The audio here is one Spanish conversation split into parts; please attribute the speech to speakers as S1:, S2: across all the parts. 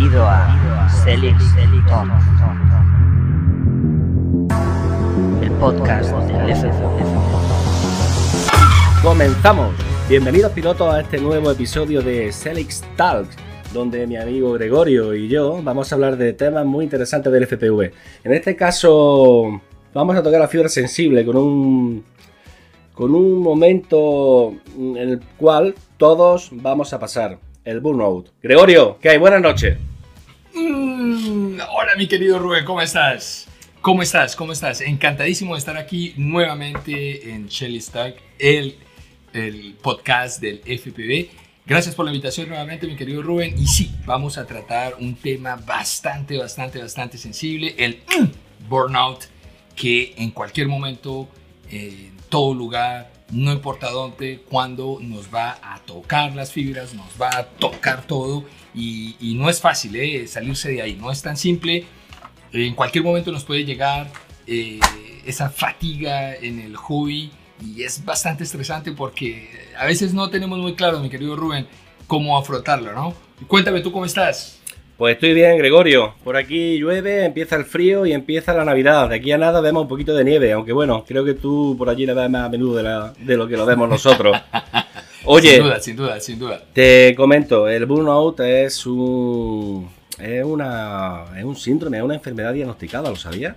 S1: Bienvenido a Celix Talk, el podcast del FFF.
S2: Comenzamos. Bienvenidos pilotos a este nuevo episodio de Celix Talks, donde mi amigo Gregorio y yo vamos a hablar de temas muy interesantes del FPV. En este caso vamos a tocar la fibra sensible con un con un momento en el cual todos vamos a pasar el burnout. Gregorio, ¿qué hay? Buenas noches.
S3: Mm, hola mi querido Rubén, ¿cómo estás? ¿Cómo estás? ¿Cómo estás? Encantadísimo de estar aquí nuevamente en Shelly Stack, el, el podcast del FPV. Gracias por la invitación nuevamente, mi querido Rubén. Y sí, vamos a tratar un tema bastante, bastante, bastante sensible, el mm, burnout, que en cualquier momento, en todo lugar, no importa dónde, cuándo nos va a tocar las fibras, nos va a tocar todo y, no es fácil ¿eh? salirse de ahí, no es tan simple. En cualquier momento nos puede llegar eh, esa fatiga en el hobby y es bastante estresante porque a veces no tenemos muy claro, mi querido Rubén, cómo afrontarlo, ¿no? Cuéntame tú cómo estás.
S2: Pues estoy bien, Gregorio. Por aquí llueve, empieza el frío y empieza la Navidad. De aquí a nada vemos un poquito de nieve, aunque bueno, creo que tú por allí la ves más a menudo de, la- de lo que lo vemos nosotros. Oye,
S3: Sin duda, sin duda, sin duda.
S2: te comento, el burnout es un es una es un síndrome, es una enfermedad diagnosticada, ¿lo sabías?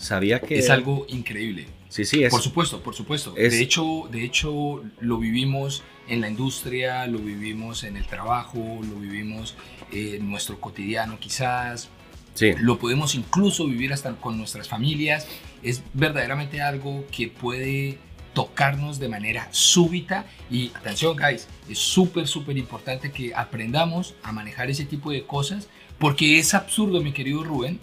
S2: ¿Sabías que
S3: Es algo increíble.
S2: Sí, sí, es
S3: Por supuesto, por supuesto.
S2: es-
S3: De, hecho, de hecho, lo vivimos en la industria, lo vivimos en el trabajo, lo vivimos en nuestro cotidiano quizás,
S2: sí.
S3: lo podemos incluso vivir hasta con nuestras familias. Es verdaderamente algo que puede tocarnos de manera súbita y atención guys, es súper súper importante que aprendamos a manejar ese tipo de cosas porque es absurdo mi querido Rubén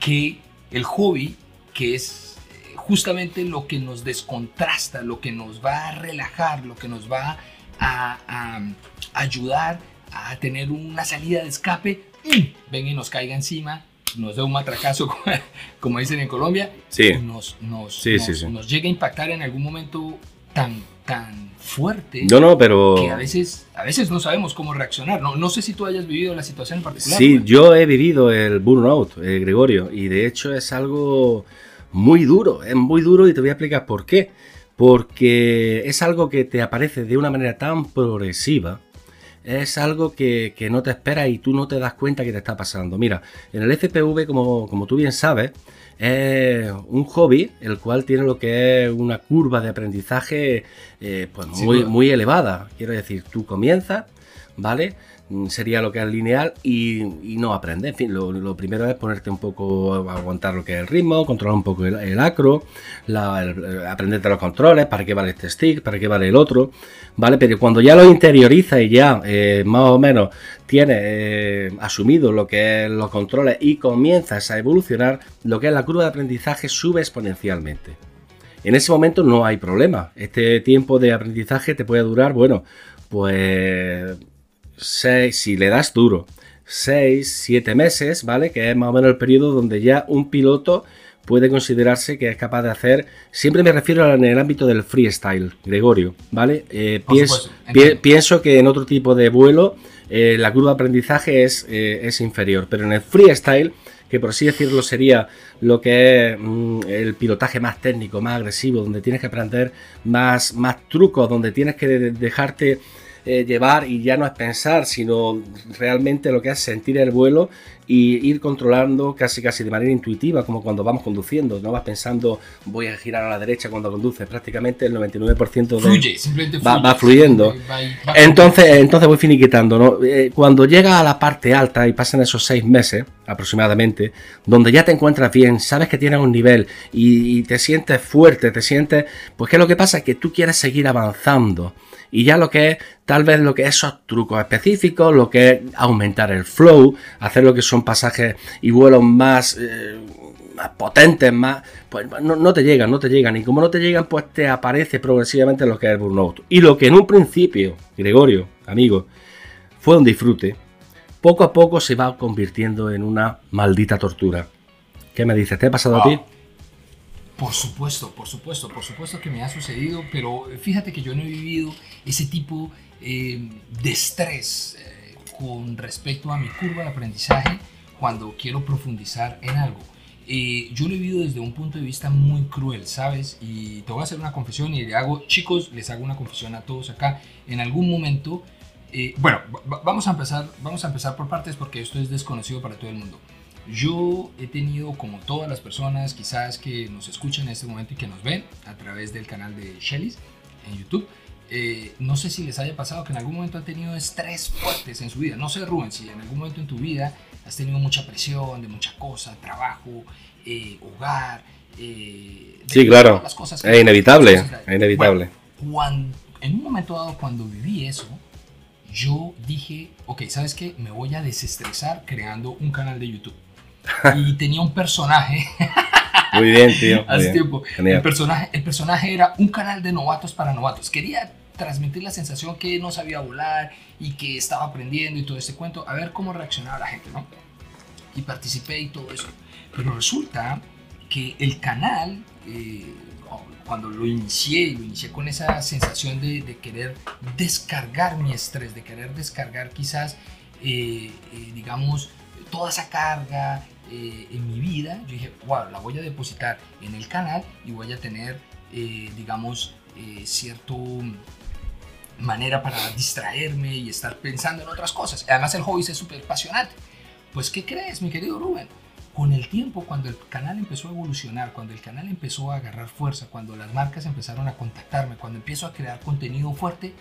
S3: que el hobby que es eh, justamente lo que nos descontrasta, lo que nos va a relajar, lo que nos va a, a ayudar a tener una salida de escape, venga y nos caiga encima, nos dé un matracazo, como- dicen en Colombia,
S2: Sí.
S3: nos, nos,
S2: Sí,
S3: nos,
S2: sí, sí.
S3: nos llega a impactar en algún momento tan, tan fuerte
S2: No, no, pero
S3: que a veces, a veces no sabemos cómo reaccionar. No, no sé si tú hayas vivido la situación en particular.
S2: Sí, yo he vivido el burnout, eh, Gregorio, y de hecho es algo muy duro, es muy duro y te voy a explicar por qué. Porque es algo que te aparece de una manera tan progresiva, es algo que, que no te esperas y tú no te das cuenta que te está pasando. Mira, en el FPV, como, como tú bien sabes, es un hobby el cual tiene lo que es una curva de aprendizaje eh, pues muy, muy elevada. Quiero decir, tú comienzas, ¿vale? Mm, Sería lo que es lineal y, no aprendes. En fin, lo, primero es ponerte un poco, aguantar lo que es el ritmo, controlar un poco el, acro, la, el- aprenderte los controles, para qué vale este stick, para qué vale el otro, ¿vale? Pero cuando ya lo interioriza y ya eh, más o menos tienes eh, asumido lo que es los controles y comienzas a evolucionar, lo que es la curva de aprendizaje sube exponencialmente. En ese momento no hay problema. Este tiempo de aprendizaje te puede durar, bueno, pues seis, si le das duro, 6, 7 meses, ¿vale? Que es más o menos el periodo donde ya un piloto puede considerarse que es capaz de hacer, siempre me refiero en el ámbito del freestyle, Gregorio, ¿vale? Eh, pienso,
S3: supuesto,
S2: pienso que en otro tipo de vuelo eh, la curva de aprendizaje es, eh, es inferior, pero en el freestyle, que por así decirlo sería lo que es mm, el pilotaje más técnico, más agresivo, donde tienes que aprender más, más trucos, donde tienes que de- dejarte eh, llevar y ya no es pensar, sino realmente lo que es sentir el vuelo y ir controlando casi casi de manera intuitiva, como cuando vamos conduciendo, no vas pensando voy a girar a la derecha cuando conduces, prácticamente el 99% de,
S3: Fluye, simplemente
S2: Va-
S3: fluye.
S2: va fluyendo.
S3: Va- va-
S2: entonces, entonces voy finiquitando, ¿no? Eh, cuando llega a la parte alta y pasan esos seis meses aproximadamente, donde ya te encuentras bien, sabes que tienes un nivel y, y te sientes fuerte, te sientes, pues qué es lo que pasa que tú quieres seguir avanzando y ya lo que es, tal vez lo que es esos trucos específicos, lo que es aumentar el flow, hacer lo que son pasajes y vuelos más eh, potentes, más, pues no, no te llegan, no te llegan. Y como no te llegan, pues te aparece progresivamente lo que es el burnout. Y lo que en un principio, Gregorio, amigo, fue un disfrute, poco a poco se va convirtiendo en una maldita tortura. ¿Qué me dices? ¿Te ha pasado a ti?
S3: Por supuesto, por supuesto, por supuesto que me ha sucedido, pero fíjate que yo no he vivido ese tipo eh, de estrés. eh, con respecto a mi curva de aprendizaje cuando quiero profundizar en algo. Eh, yo lo he vivido desde un punto de vista muy cruel, ¿sabes? Y te voy a hacer una confesión y le hago, chicos, les hago una confesión a todos acá. En algún momento, eh, bueno, va- vamos a empezar, vamos a empezar por partes porque esto es desconocido para todo el mundo. Yo he tenido, como todas las personas quizás que nos escuchan en este momento y que nos ven a través del canal de Shelly's en YouTube, eh, no sé si les haya pasado que en algún momento han tenido estrés fuertes en su vida. No sé, Rubén, si en algún momento en tu vida has tenido mucha presión de mucha cosa, trabajo, eh, hogar. eh, de
S2: Sí, claro.
S3: las cosas
S2: Es inevitable,
S3: las cosas que-
S2: es inevitable.
S3: Bueno, cuan- en un momento dado, cuando viví eso, yo dije, ok, ¿sabes qué? Me voy a desestresar creando un canal de YouTube. Y tenía un personaje
S2: Muy bien, tío.
S3: hace
S2: bien.
S3: tiempo.
S2: Genial.
S3: El personaje, el personaje era un canal de novatos para novatos. Quería transmitir la sensación que no sabía volar y que estaba aprendiendo y todo este cuento, a ver cómo reaccionaba la gente, ¿no? Y participé y todo eso. Pero resulta que el canal, eh, cuando lo inicié, lo inicié con esa sensación de, de querer descargar mi estrés, de querer descargar quizás, eh, eh, digamos, toda esa carga eh, en mi vida, yo dije, wow, la voy a depositar en el canal y voy a tener, eh, digamos, eh, cierto manera para distraerme y estar pensando en otras cosas. Además el hobby es súper apasionante. Pues, ¿qué crees, mi querido Rubén? Con el tiempo, cuando el canal empezó a evolucionar, cuando el canal empezó a agarrar fuerza, cuando las marcas empezaron a contactarme, cuando empiezo a crear contenido fuerte,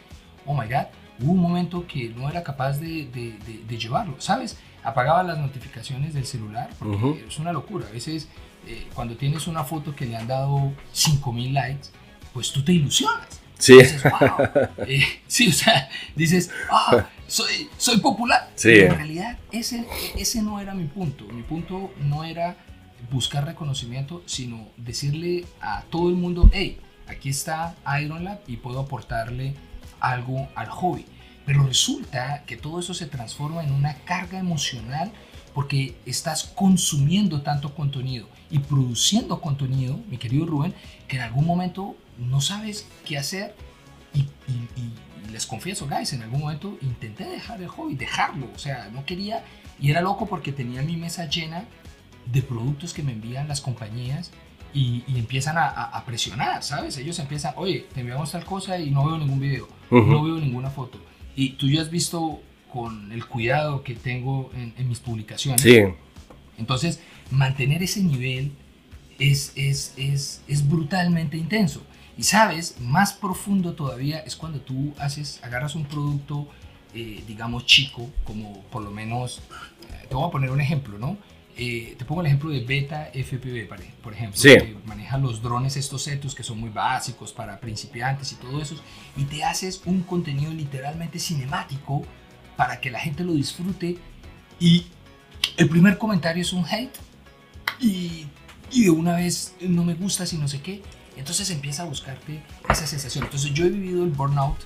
S3: oh my god, hubo un momento que no era capaz de, de- de- de llevarlo, ¿sabes? Apagaba las notificaciones del celular, porque
S2: Ujú.
S3: es una locura. A veces, eh, cuando tienes una foto que le han dado 5000 likes, pues tú te ilusionas.
S2: Sí,
S3: Dices, wow. Eh, sí, o sea, dices, ah, soy, soy popular.
S2: Sí.
S3: Pero en realidad, ese, ese no era mi punto. Mi punto no era buscar reconocimiento, sino decirle a todo el mundo, hey, aquí está Iron Lab y puedo aportarle algo al hobby. Pero resulta que todo eso se transforma en una carga emocional porque estás consumiendo tanto contenido y produciendo contenido, mi querido Rubén, que en algún momento no sabes qué hacer y, y- y- les confieso, guys, en algún momento intenté dejar el hobby, dejarlo, o sea, no quería y era loco porque tenía mi mesa llena de productos que me envían las compañías y, y empiezan a, a- a presionar, ¿sabes? Ellos empiezan, oye, te enviamos tal cosa y no veo ningún video,
S2: Ujú.
S3: no veo ninguna foto. Y tú ya has visto con el cuidado que tengo en, en mis publicaciones.
S2: sí,
S3: Entonces, mantener ese nivel es, es, es, es brutalmente intenso. Y sabes, más profundo todavía es cuando tú haces, agarras un producto, eh, digamos, chico, como por lo menos, eh, te voy a poner un ejemplo, ¿no? Eh, te pongo el ejemplo de Beta FPV, por ejemplo,
S2: Sí.
S3: que maneja los drones estos setos que son muy básicos para principiantes y todo eso, y te haces un contenido literalmente cinemático para que la gente lo disfrute y el primer comentario es un hate y, y de una vez no me gusta si no sé qué. Entonces empieza a buscarte esa sensación. Entonces yo he vivido el burnout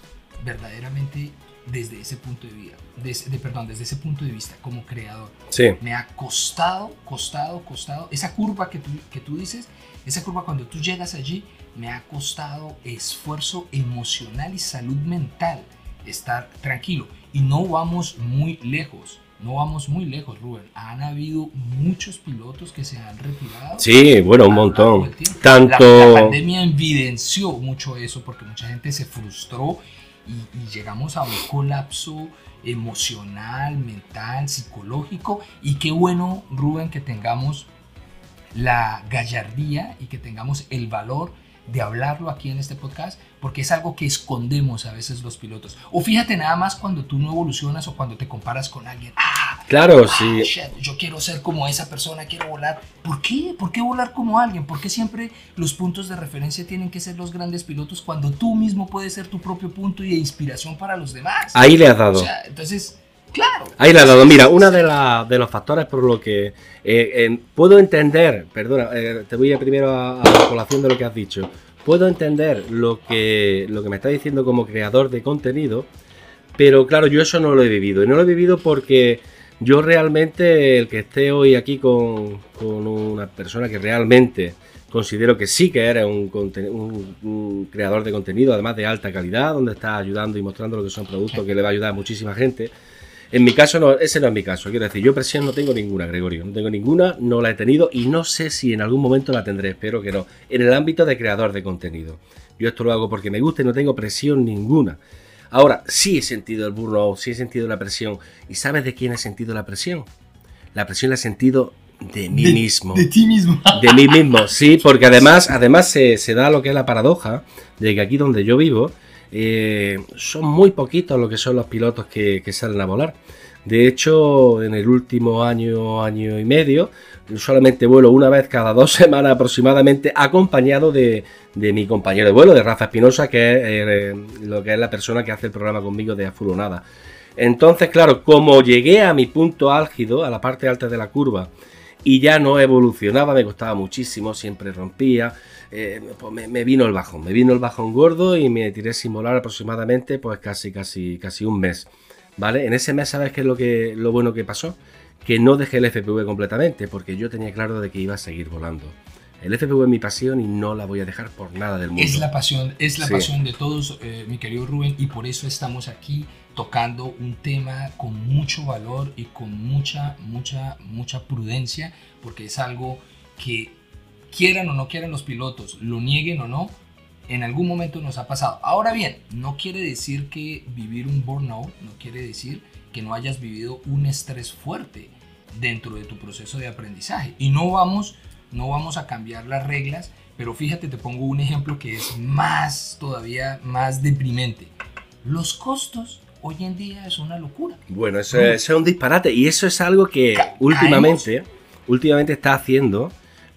S3: verdaderamente desde ese punto de vida, des- de, perdón, desde ese punto de vista como creador.
S2: sí.
S3: Me ha costado, costado, costado. Esa curva que tú, que tú dices, esa curva cuando tú llegas allí, me ha costado esfuerzo emocional y salud mental estar tranquilo. Y no vamos muy lejos, no vamos muy lejos, Rubén. Han habido muchos pilotos que se han retirado.
S2: Sí, bueno, un montón. Tanto-
S3: La, la pandemia evidenció mucho eso porque mucha gente se frustró y, llegamos a un colapso emocional, mental, psicológico. Y qué bueno, Rubén, que tengamos la gallardía y que tengamos el valor de hablarlo aquí en este podcast, porque es algo que escondemos a veces los pilotos. O fíjate nada más cuando tú no evolucionas o cuando te comparas con alguien. Ah,
S2: Claro,
S3: Ah,
S2: sí.
S3: shit, yo quiero ser como esa persona, quiero volar. ¿Por qué? ¿Por qué volar como alguien? ¿Por qué siempre los puntos de referencia tienen que ser los grandes pilotos cuando tú mismo puedes ser tu propio punto y de inspiración para los demás?
S2: Ahí le has dado.
S3: O sea, entonces, claro.
S2: Ahí le has dado. Mira, uno de, la- de los factores por lo que eh, puedo entender, perdona, eh, te voy a primero a, la colación de lo que has dicho. Puedo entender lo que, me estás diciendo como creador de contenido, pero claro, yo eso no lo he vivido. Y no lo he vivido porque yo realmente, el que esté hoy aquí con, una persona que realmente considero que sí que eres un- un creador de contenido, además de alta calidad, donde estás ayudando y mostrando lo que son productos que le va a ayudar a muchísima gente. En mi caso, no, ese no es mi caso. Quiero decir, yo presión no tengo ninguna, Gregorio. No tengo ninguna, no la he tenido y no sé si en algún momento la tendré, espero que no. En el ámbito de creador de contenido. Yo esto lo hago porque me gusta y no tengo presión ninguna. Ahora, sí he sentido el burnout, sí he sentido la presión. ¿Y sabes de quién he sentido la presión? La presión la he sentido de mí mismo.
S3: De ti mismo.
S2: De mí mismo, sí, porque además, además se, se da lo que es la paradoja de que aquí donde yo vivo, eh, son muy poquitos lo que son los pilotos que, salen a volar. De hecho, en el último año, año y medio, solamente vuelo una vez cada dos semanas aproximadamente, acompañado de, de mi compañero de vuelo, de Rafa Espinosa, que es eh, lo que es la persona que hace el programa conmigo de Afulonada. Entonces, claro, como llegué a mi punto álgido, a la parte alta de la curva, y ya no evolucionaba, me costaba muchísimo, siempre rompía, eh, pues me, me, vino el bajón, me vino el bajón gordo y me tiré sin volar aproximadamente pues casi, casi, casi un mes, ¿vale? En ese mes, ¿sabes qué es lo, que, lo bueno que pasó? Que no dejé el FPV completamente, porque yo tenía claro de que iba a seguir volando. El FPV es mi pasión y no la voy a dejar por nada del mundo.
S3: Es la pasión, es la sí. pasión de todos, eh, mi querido Rubén, y por eso estamos aquí tocando un tema con mucho valor y con mucha, mucha, mucha prudencia, porque es algo que quieran o no quieran los pilotos, lo nieguen o no, en algún momento nos ha pasado. Ahora bien, no quiere decir que vivir un burnout, no quiere decir que no hayas vivido un estrés fuerte dentro de tu proceso de aprendizaje. Y no vamos, no vamos a cambiar las reglas, pero fíjate, te pongo un ejemplo que es más, todavía más deprimente. Los costos hoy en día es una locura.
S2: Bueno, eso, es, eso es un disparate y eso es algo que Ca últimamente, últimamente está haciendo.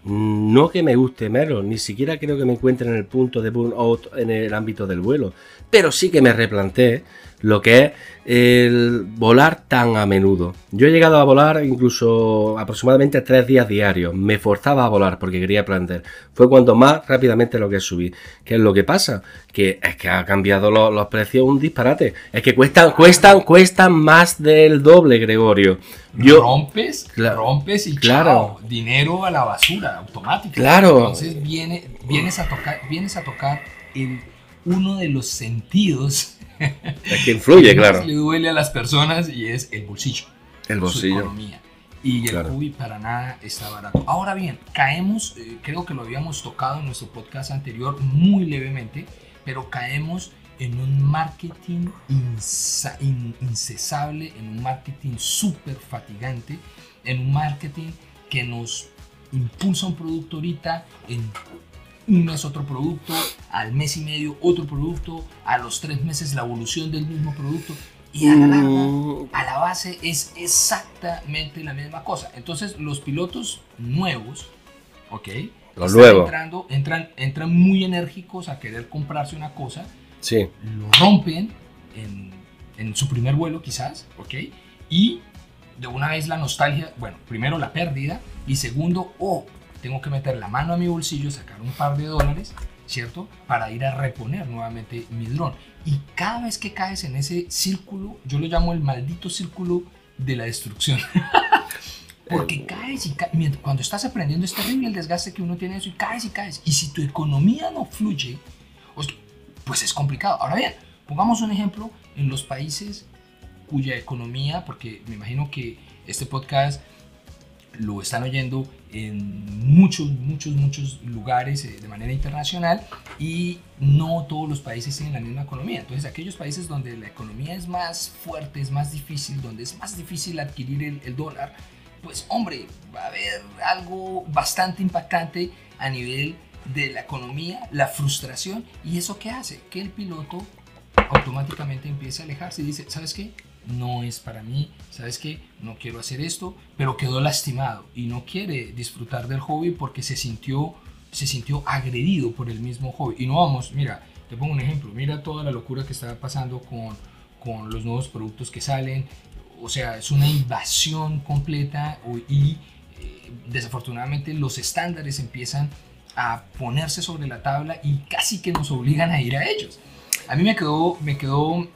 S2: No que me guste menos, ni siquiera creo que me encuentre en el punto de burnout en el ámbito del vuelo, pero sí que me replanteé lo que es el volar tan a menudo. Yo he llegado a volar incluso aproximadamente tres días diarios. Me forzaba a volar porque quería aprender. Fue cuando más rápidamente lo que subí. ¿Qué es lo que pasa? Que es que ha cambiado los, los precios un disparate. Es que cuestan, cuestan, cuestan más del doble, Gregorio.
S3: Yo, rompes, rompes y claro. Chao, dinero a la basura, automático.
S2: Claro.
S3: Entonces viene, vienes a tocar, vienes a tocar el, uno de los sentidos
S2: es que influye, claro.
S3: le duele a las personas y es el bolsillo.
S2: El bolsillo.
S3: Su economía. Y el
S2: Claro.
S3: Cubi para nada está barato. Ahora bien, caemos, eh, creo que lo habíamos tocado en nuestro podcast anterior muy levemente, pero caemos en un marketing in- incesable, en un marketing súper fatigante, en un marketing que nos impulsa un producto ahorita en un mes otro producto, al mes y medio otro producto, a los tres meses la evolución del mismo producto y a la larga,
S2: Mm,
S3: a la base es exactamente la misma cosa. Entonces los pilotos nuevos, ¿ok?
S2: Los nuevos.
S3: Entrando, entran, entran muy enérgicos a querer comprarse una cosa,
S2: Sí.
S3: lo rompen en, en su primer vuelo quizás, ¿ok? Y de una vez la nostalgia, bueno, primero la pérdida y segundo, oh, tengo que meter la mano a mi bolsillo, sacar un par de dólares, ¿cierto? Para ir a reponer nuevamente mi dron. Y cada vez que caes en ese círculo, yo lo llamo el maldito círculo de la destrucción. Porque caes y caes. Cuando estás aprendiendo es terrible el desgaste que uno tiene eso y caes y caes. Y si tu economía no fluye, pues es complicado. Ahora bien, pongamos un ejemplo en los países cuya economía, porque me imagino que este podcast lo están oyendo en muchos, muchos, muchos lugares eh, de manera internacional y no todos los países tienen la misma economía. Entonces, aquellos países donde la economía es más fuerte, es más difícil, donde es más difícil adquirir el, el dólar, pues hombre, va a haber algo bastante impactante a nivel de la economía, la frustración, y eso qué hace? Que el piloto automáticamente empiece a alejarse y dice, ¿sabes qué? No es para mí, ¿sabes qué? No quiero hacer esto, pero quedó lastimado y no quiere disfrutar del hobby porque se sintió, se sintió agredido por el mismo hobby. Y no vamos, mira, te pongo un ejemplo, mira toda la locura que está pasando con, con los nuevos productos que salen, o sea, es una invasión completa y eh, desafortunadamente los estándares empiezan a ponerse sobre la tabla y casi que nos obligan a ir a ellos. A mí me quedó, me quedó,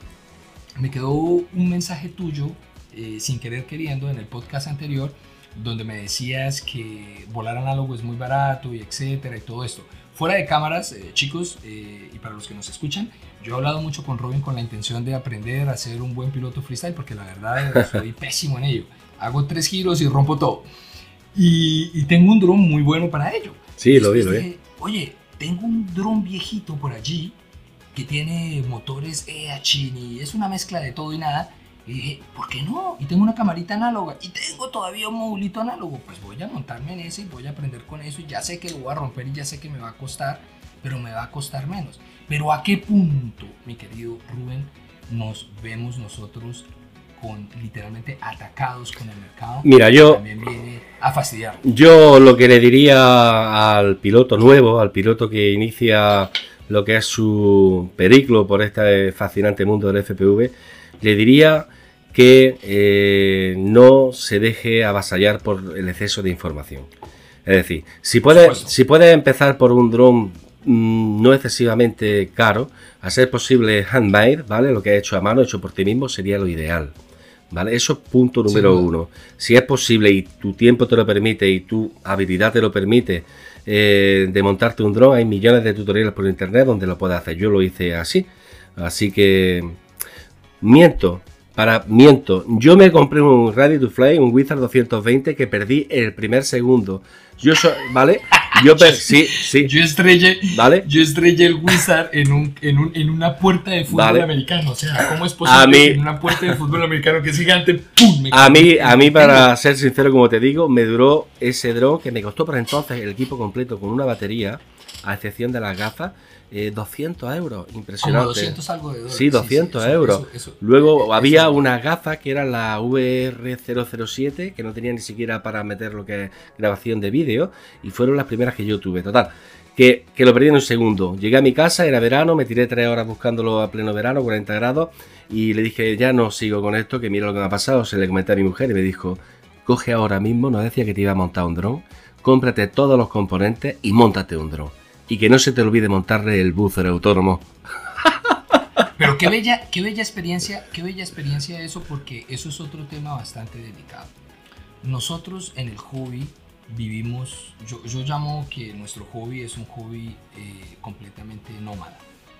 S3: me quedó un mensaje tuyo, eh, sin querer queriendo, en el podcast anterior, donde me decías que volar análogo es muy barato y etcétera y todo esto. Fuera de cámaras, eh, chicos, eh, y para los que nos escuchan, yo he hablado mucho con Robin con la intención de aprender a ser un buen piloto freestyle porque la verdad soy pésimo en ello. Hago tres giros y rompo todo. Y, y tengo un dron muy bueno para ello.
S2: Sí, lo vi, lo vi.
S3: Oye, tengo un dron viejito por allí que tiene motores EHINI, es una mezcla de todo y nada. Y dije, ¿por qué no? Y tengo una camarita análoga y tengo todavía un modulito análogo. Pues voy a montarme en ese y voy a aprender con eso. Y ya sé que lo voy a romper y ya sé que me va a costar, pero me va a costar menos. Pero ¿a qué punto, mi querido Rubén, nos vemos nosotros con literalmente atacados con el mercado?
S2: Mira, yo-
S3: También viene a fastidiar.
S2: Yo lo que le diría al piloto nuevo, al piloto que inicia lo que es su periplo por este fascinante mundo del FPV, le diría que eh, no se deje avasallar por el exceso de información. Es decir, si puedes, si puedes empezar por un dron mm, no excesivamente caro, a ser posible handmade, ¿vale? Lo que has hecho a mano, hecho por ti mismo, sería lo ideal. ¿Vale? Eso es punto número uno. Si es posible y tu tiempo te lo permite y tu habilidad te lo permite eh, de montarte un dron, hay millones de tutoriales por internet donde lo puedes hacer. Yo lo hice así. Así que miento. Para miento, yo me compré un Ready to Fly, un Wizard 220 que perdí el primer segundo. Yo so- ¿vale? Yo sí, sí,
S3: Yo estrellé,
S2: ¿vale?
S3: yo estrellé el Wizard en, un, en, un, en una puerta de fútbol
S2: Vale.
S3: americano. O sea, ¿cómo es posible
S2: A mí-
S3: que en una puerta de fútbol americano que es gigante, ¡pum! me
S2: A mí, a mí, para ser sincero, como te digo, me duró ese dron que me costó por entonces el equipo completo con una batería, a excepción de las gafas, eh, 200 euros.
S3: Como
S2: Impresionante.
S3: 200 algo de dólares.
S2: Sí, 200
S3: eso-
S2: euros.
S3: eso- eso-
S2: Luego
S3: eso-
S2: había unas gafas que eran la VR007, que no tenía ni siquiera para meter lo que es grabación de vídeo, y fueron las primeras que yo tuve. Total, que, que lo perdí en un segundo. Llegué a mi casa, era verano, me tiré tres horas buscándolo a pleno verano, 40 grados, y le dije, ya no sigo con esto, que mira lo que me ha pasado. Se le comenté a mi mujer y me dijo, coge ahora mismo, no decía que te iba a montar un dron, cómprate todos los componentes y montate un dron. Y que no se te olvide montarle el buzzer autónomo.
S3: Pero qué bella, qué bella experiencia, qué bella experiencia eso, porque eso es otro tema bastante delicado. Nosotros en el hobby vivimos, yo, yo llamo que nuestro hobby es un hobby eh, completamente nómada.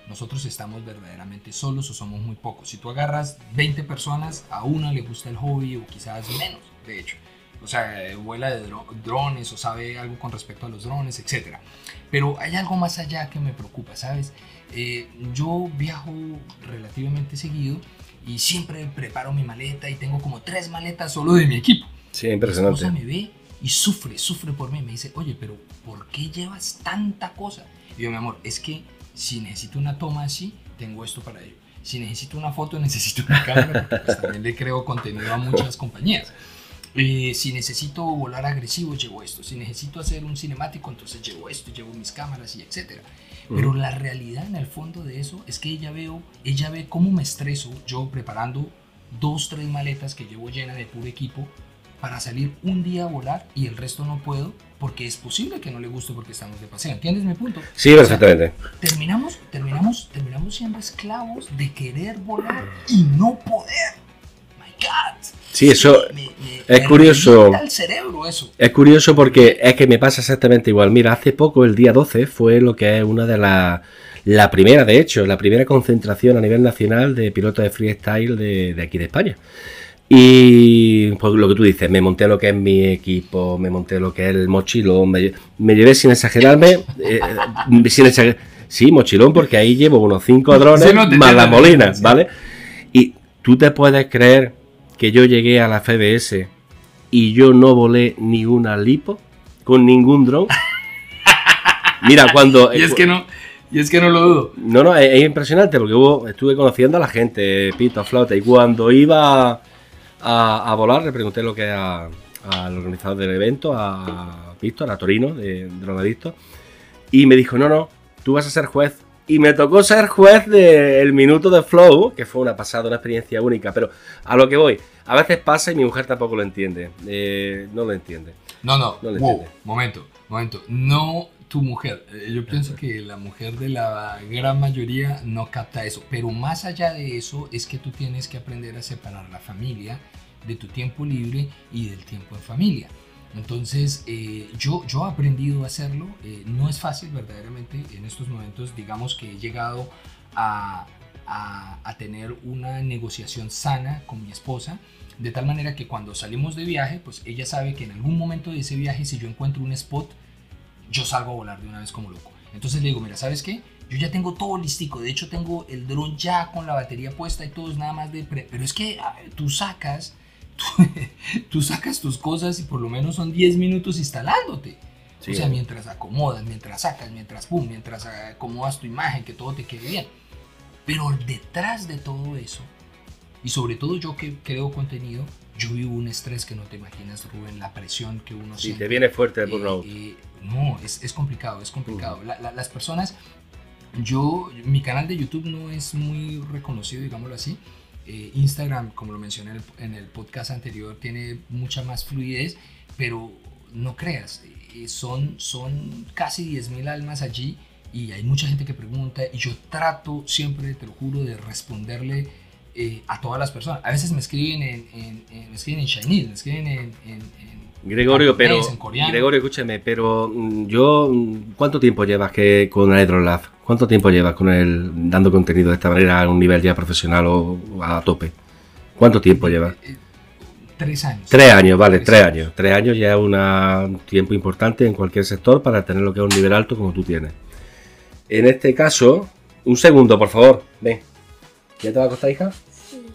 S3: Nosotros estamos verdaderamente solos o somos muy pocos. Si tú agarras 20 personas, a una le gusta el hobby o quizás menos, de hecho. O sea, vuela de dro- drones o sabe algo con respecto a los drones, etc. Pero hay algo más allá que me preocupa, ¿sabes? Eh, yo viajo relativamente seguido y siempre preparo mi maleta y tengo como tres maletas solo de mi equipo.
S2: Sí,
S3: Mi esposa
S2: impresionante.
S3: me ve y sufre, sufre por mí. Me dice, oye, pero ¿por qué llevas tanta cosa? Y yo, mi amor, es que si necesito una toma así, tengo esto para ello. Si necesito una foto, necesito una cámara, porque pues, también le creo contenido a muchas compañías. Eh, si necesito volar agresivo, llevo esto. Si necesito hacer un cinemático, entonces llevo esto, llevo mis cámaras y etcétera. Pero la realidad en el fondo de eso es que ella veo, ella ve cómo me estreso yo preparando dos, tres maletas que llevo llena de puro equipo para salir un día a volar y el resto no puedo porque es posible que no le guste porque estamos de paseo. ¿Entiendes mi punto?
S2: Sí, perfectamente.
S3: Terminamos, terminamos, terminamos siendo esclavos de querer volar y no poder. God.
S2: Sí, eso
S3: Me- me-
S2: es
S3: me
S2: curioso.
S3: revienta el cerebro eso.
S2: Es curioso porque es que me pasa exactamente igual. Mira, hace poco, el día 12, fue lo que es una de las. La primera, de hecho, la primera concentración a nivel nacional de pilotos de freestyle de, de aquí de España. Y pues lo que tú dices, me monté lo que es mi equipo, me monté lo que es el mochilón, me, me llevé sin exagerarme, eh, eh, sin exager- sí, mochilón, porque ahí llevo unos 5 drones
S3: Sí, no,
S2: más las molinas. ¿vale? Y tú te puedes creer que yo llegué a la FBS y yo no volé ni una lipo con ningún dron. Mira, cuando...
S3: Y es que no, y es que no lo dudo.
S2: No, no, es, es impresionante porque hubo, estuve conociendo a la gente, pito, flauta, y cuando iba a, a volar le pregunté lo que a- al organizador del evento, a Víctor, a Torino, de Drogadicto, y me dijo, no, no, tú vas a ser juez. Y me tocó ser juez del minuto de flow, que fue una pasada, una experiencia única, pero a lo que voy, a veces pasa y mi mujer tampoco lo entiende, eh, no lo entiende.
S3: No, no,
S2: No le
S3: wow,
S2: entiende.
S3: momento, momento. No tu mujer. Eh, Yo pienso que la mujer de la gran mayoría no capta eso. Pero más allá de eso es que tú tienes que aprender a separar la familia de tu tiempo libre y del tiempo en familia. Entonces, eh, yo, yo he aprendido a hacerlo. Eh, no es fácil, verdaderamente, en estos momentos, digamos que he llegado a, a, tener una negociación sana con mi esposa, de tal manera que cuando salimos de viaje, pues ella sabe que en algún momento de ese viaje, si yo encuentro un spot, yo salgo a volar de una vez como loco. Entonces le digo, mira, ¿sabes qué? Yo ya tengo todo listico, de hecho tengo el dron ya con la batería puesta y todo es nada más de... Pre pero es que tú sacas tú, tú, sacas tus cosas y por lo menos son 10 minutos instalándote. Sí. O sea, mientras acomodas, mientras sacas, mientras pum, mientras acomodas tu imagen, que todo te quede bien. Pero detrás de todo eso, y sobre todo yo que creo contenido, yo vivo un estrés que no te imaginas, Rubén, la presión que uno
S2: sí,
S3: siente.
S2: te viene fuerte el burnout.
S3: Eh, eh, no, es, es, complicado, es complicado. Uh la, la, las personas, yo, mi canal de YouTube no es muy reconocido, digámoslo así. Eh, Instagram, como lo mencioné en el, podcast anterior, tiene mucha más fluidez, pero no creas, eh, son, son casi 10.000 almas allí y hay mucha gente que pregunta y yo trato siempre, te lo juro, de responderle eh, a todas las personas. A veces me escriben en, en, me escriben en Chinese, me escriben en, en
S2: Gregorio, pero Gregorio, escúchame, pero mm, yo, ¿cuánto tiempo llevas que con Hydrolab? ¿Cuánto tiempo llevas con él dando contenido de esta manera a un nivel ya profesional o a tope? ¿Cuánto tiempo llevas?
S3: Tres años.
S2: Tres años, vale, tres, tres años. años. Tres años ya es un tiempo importante en cualquier sector para tener lo que es un nivel alto como tú tienes. En este caso, un segundo, por favor. Ven. ¿Ya te va a acostar, hija? Sí.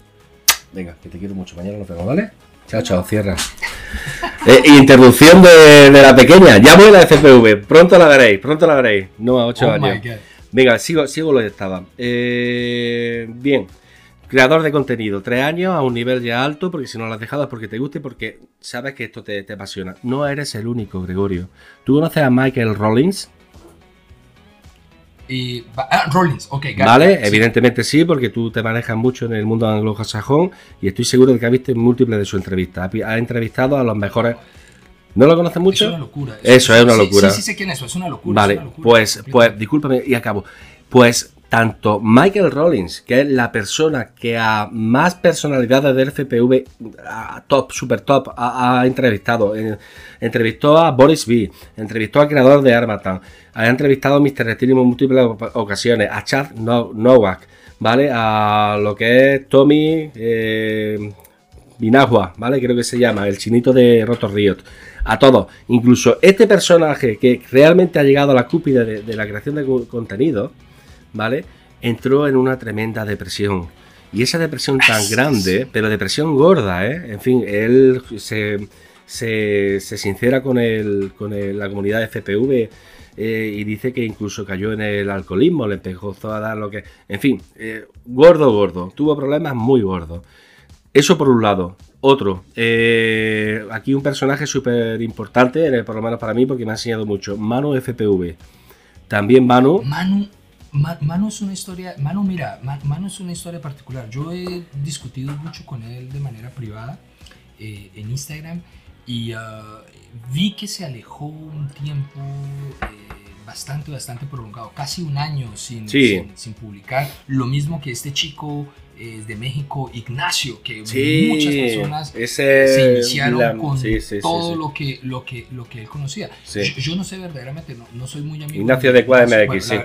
S2: Venga, que te quiero mucho. Mañana nos vemos, ¿vale? Chao, chao, cierra. Eh, interrupción de, de, la pequeña. Ya voy a la FPV. Pronto la veréis, pronto la veréis. No a 8 oh años. Venga, sigo, sigo lo que estaba. Eh, bien. Creador de contenido, tres años a un nivel ya alto, porque si no lo has dejado es porque te gusta y porque sabes que esto te, te apasiona. No eres el único, Gregorio. ¿Tú conoces a Michael Rollins?
S3: Y, ah, Rollins, ok.
S2: Vale, sí. evidentemente sí, porque tú te manejas mucho en el mundo anglosajón y estoy seguro de que has visto múltiples de sus entrevistas. Ha entrevistado a los mejores. ¿No lo conoces mucho?
S3: Es una locura.
S2: Eso, eso es una locura.
S3: Sí, sí, sé quién es eso, es una locura.
S2: Vale,
S3: una locura,
S2: pues, pues, discúlpame y acabo. Pues tanto Michael Rollins, que es la persona que a más personalidades del FPV, a top, super top, ha, entrevistado. Eh, entrevistó a Boris V, entrevistó al creador de Armatan, ha entrevistado a Mr. Steel en múltiples ocasiones, a Chad Novak, ¿vale? A lo que es Tommy eh, Binagua, ¿vale? Creo que se llama, el chinito de Rotor Riot. A todos, incluso este personaje que realmente ha llegado a la cúpula de, de la creación de contenido, ¿vale? Entró en una tremenda depresión. Y esa depresión tan grande, pero depresión gorda, ¿eh? En fin, él se, se, se sincera con, el, con el, la comunidad de FPV eh, y dice que incluso cayó en el alcoholismo, le empezó a dar lo que... En fin, eh, gordo, gordo. Tuvo problemas muy gordos. Eso por un lado. Otro, eh, aquí un personaje súper importante, por lo menos para mí, porque me ha enseñado mucho. Manu FPV. También Manu...
S3: Manu Manu es una historia, Manu mira, Manu es una historia particular. Yo he discutido mucho con él de manera privada eh, en Instagram y uh, vi que se alejó un tiempo eh, bastante, bastante prolongado, casi un año sin,
S2: sí.
S3: sin, sin, publicar. Lo mismo que este chico eh, de México, Ignacio, que sí, muchas personas
S2: ese,
S3: se iniciaron
S2: la,
S3: con
S2: sí,
S3: todo Lo, que, lo, que, lo que él conocía. Yo, yo, no sé verdaderamente, no, no soy muy amigo.
S2: Ignacio de QMX, sí.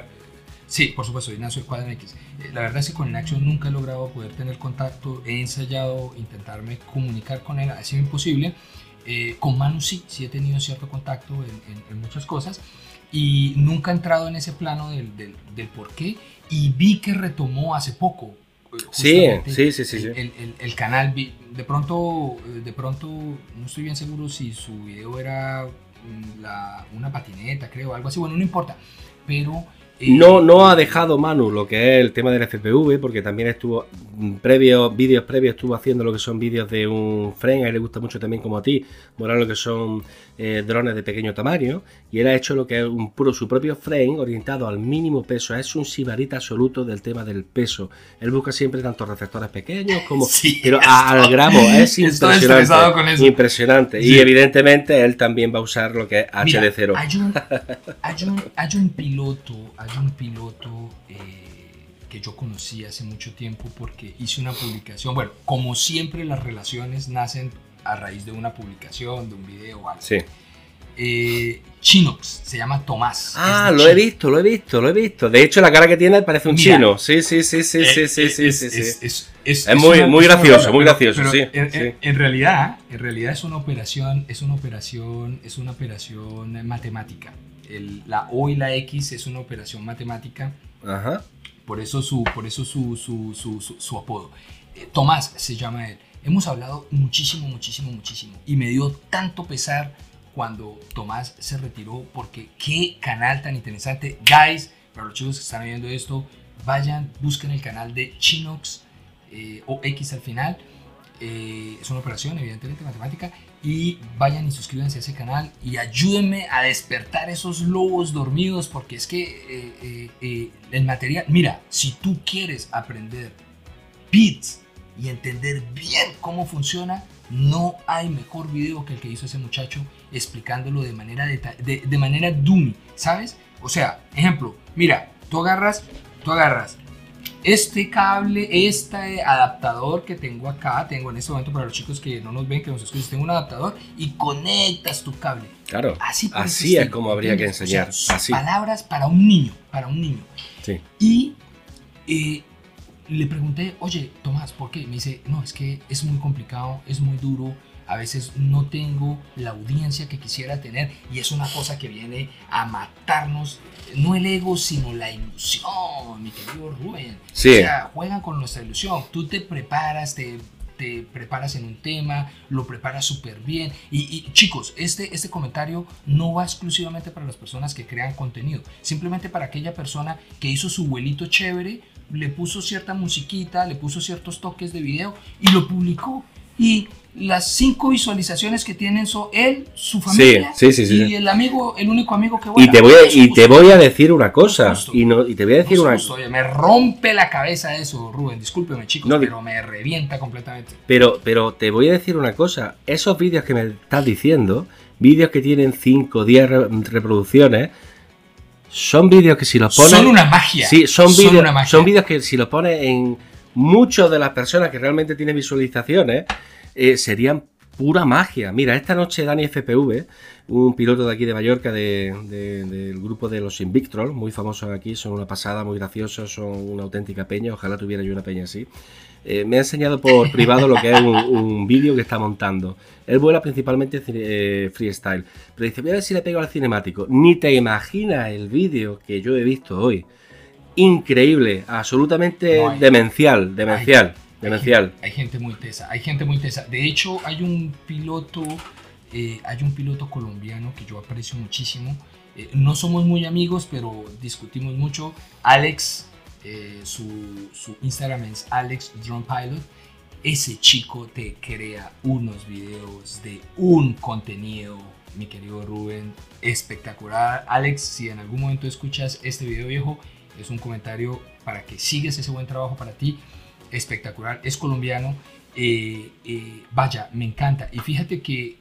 S3: Sí, por supuesto, Ignacio de Cuadra X. La verdad es que con Ignacio nunca he logrado poder tener contacto. He ensayado intentarme comunicar con él, ha sido imposible. Eh, con Manu sí, sí he tenido cierto contacto en, en, en, muchas cosas y nunca he entrado en ese plano del, del, del por qué y vi que retomó hace poco.
S2: Sí, sí, sí, sí,
S3: el, el, el, canal, de pronto, de pronto, no estoy bien seguro si su video era la, una patineta, creo, algo así, bueno, no importa, pero
S2: no, no ha dejado Manu lo que es el tema del FPV, porque también estuvo previos, vídeos previos, estuvo haciendo lo que son vídeos de un frame, a él le gusta mucho también como a ti, volar lo que son eh, drones de pequeño tamaño, y él ha hecho lo que es un puro, su propio frame orientado al mínimo peso, es un sibarita absoluto del tema del peso. Él busca siempre tantos receptores pequeños como,
S3: sí,
S2: pero al gramo, es impresionante. Con eso. Impresionante. Sí. Y evidentemente él también va a usar lo que es HD0.
S3: Mira, hay, un, hay, un, hay un piloto, hay un piloto eh, que yo conocí hace mucho tiempo porque hice una publicación. Bueno, como siempre las relaciones nacen a raíz de una publicación, de un video o algo.
S2: Sí.
S3: Eh, Chinox, se llama Tomás.
S2: Ah, lo he
S3: Chile.
S2: visto, lo he visto, lo he visto. De hecho, la cara que tiene parece un
S3: Mira.
S2: chino. Sí, sí, sí, sí, sí,
S3: Eh,
S2: sí,
S3: eh,
S2: sí,
S3: es-
S2: sí,
S3: es- es-
S2: muy- muy
S3: una-
S2: gracioso,
S3: pero-
S2: muy gracioso,
S3: pero
S2: sí,
S3: En,
S2: sí.
S3: en- en realidad, en realidad es una operación, es una operación, es una operación matemática. El- la O y la X es una operación matemática.
S2: Ajá.
S3: Por eso su, por eso su, su, su, su- su apodo. Eh, Tomás se llama él. Hemos hablado muchísimo, muchísimo, muchísimo. Y me dio tanto pesar cuando Tomás se retiró porque qué canal tan interesante. Guys, para los chicos que están viendo esto, vayan, busquen el canal de Chinox eh, o X al final. Eh, es una operación, evidentemente, matemática. Y vayan y suscríbanse a ese canal y ayúdenme a despertar esos lobos dormidos porque es que eh, eh, el material... Mira, si tú quieres aprender bits y entender bien cómo funciona, no hay mejor video que el que hizo ese muchacho explicándolo de manera, de, de manera dummy, ¿sabes? O sea, ejemplo, mira, tú agarras, tú agarras este cable, este adaptador que tengo acá, tengo en este momento para los chicos que no nos ven, que nos escuchan, tengo un adaptador y conectas tu cable.
S2: Claro.
S3: Así,
S2: Así es como habría que
S3: ¿entiendes? O
S2: enseñar.
S3: sea,
S2: Así.
S3: Palabras para un niño, para un niño.
S2: Sí.
S3: Y eh, le pregunté, oye, Tomás, ¿por qué? Me dice, no, es que es muy complicado, es muy duro, a veces no tengo la audiencia que quisiera tener y es una cosa que viene a matarnos, no el ego, sino la ilusión, mi querido Rubén.
S2: Sí.
S3: O sea, juegan con nuestra ilusión, tú te preparas, te te preparas en un tema, lo preparas súper bien. Y, y, chicos, este, este comentario no va exclusivamente para las personas que crean contenido, simplemente para aquella persona que hizo su vuelito chévere, le puso cierta musiquita, le puso ciertos toques de video y lo publicó. Y las cinco visualizaciones que tienen son él, su familia
S2: sí, sí, sí,
S3: y el amigo, el único amigo que
S2: Y te voy a, y te voy a decir una cosa.
S3: Justo.
S2: Y, no, y te voy a decir una
S3: oye, me rompe la cabeza eso, Rubén. Discúlpeme, chicos,
S2: No,
S3: pero me revienta completamente.
S2: Pero, pero te voy a decir una cosa. Esos vídeos que me estás diciendo, vídeos que tienen 5 o 10 re- reproducciones, son vídeos que si los pones.
S3: Son una magia.
S2: Sí, son vídeos, son vídeos que si los pones en muchas de las personas que realmente tienen visualizaciones, eh, serían pura magia. Mira, esta noche Dani FPV, un piloto de aquí de Mallorca de- de- del grupo de los Invictrol, muy famosos aquí, son una pasada, muy graciosos, son una auténtica peña, ojalá tuviera yo una peña así. Eh, me ha enseñado por privado lo que es un, un vídeo que está montando. Él vuela principalmente eh, freestyle. Pero dice, voy a ver si le pego al cinemático. Ni te imaginas el vídeo que yo he visto hoy. Increíble, absolutamente
S3: No hay-
S2: demencial, demencial,
S3: Hay
S2: demencial.
S3: gente, hay gente muy tesa, hay gente muy tesa. De hecho, hay un piloto, eh, hay un piloto colombiano que yo aprecio muchísimo. No somos muy amigos, pero discutimos mucho. Alex, eh, su, Instagram es Alex Drone Pilot. Ese chico te crea unos videos de un contenido, mi querido Rubén, espectacular. Alex, si en algún momento escuchas este video viejo, es un comentario para que sigas ese buen trabajo para ti. Espectacular, es colombiano. eh, eh, vaya, me encanta. Y fíjate que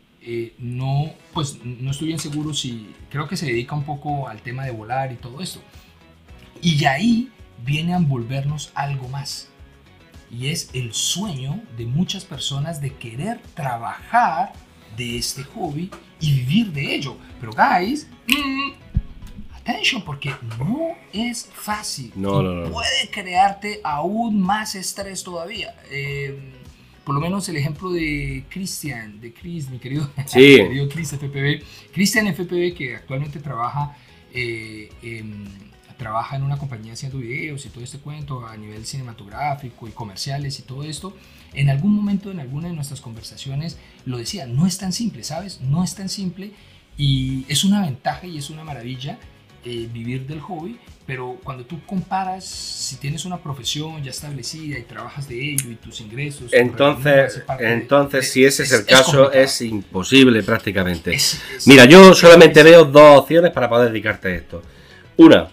S3: no, pues no estoy bien seguro si, creo que se dedica un poco al tema de volar y todo esto. Y ahí viene a envolvernos algo más. Y es el sueño de muchas personas de querer trabajar de este hobby y vivir de ello. Pero guys, mm, attention, porque no es fácil.
S2: No, no, no.
S3: Puede crearte aún más estrés todavía. Eh, por lo menos el ejemplo de Cristian, de Chris, mi querido,
S2: Sí.
S3: mi querido Chris FPV. Cristian FPV que actualmente trabaja eh, em, trabaja en una compañía haciendo videos y todo este cuento a nivel cinematográfico y comerciales y todo esto, en algún momento en alguna de nuestras conversaciones lo decía, no es tan simple, ¿sabes? No es tan simple y es una ventaja y es una maravilla eh, vivir del hobby, pero cuando tú comparas, si tienes una profesión ya establecida y trabajas de ello y tus ingresos...
S2: Entonces, entonces
S3: de-
S2: si ese es, el caso, es imposible prácticamente. Mira, yo solamente veo dos opciones para poder dedicarte a esto. Una,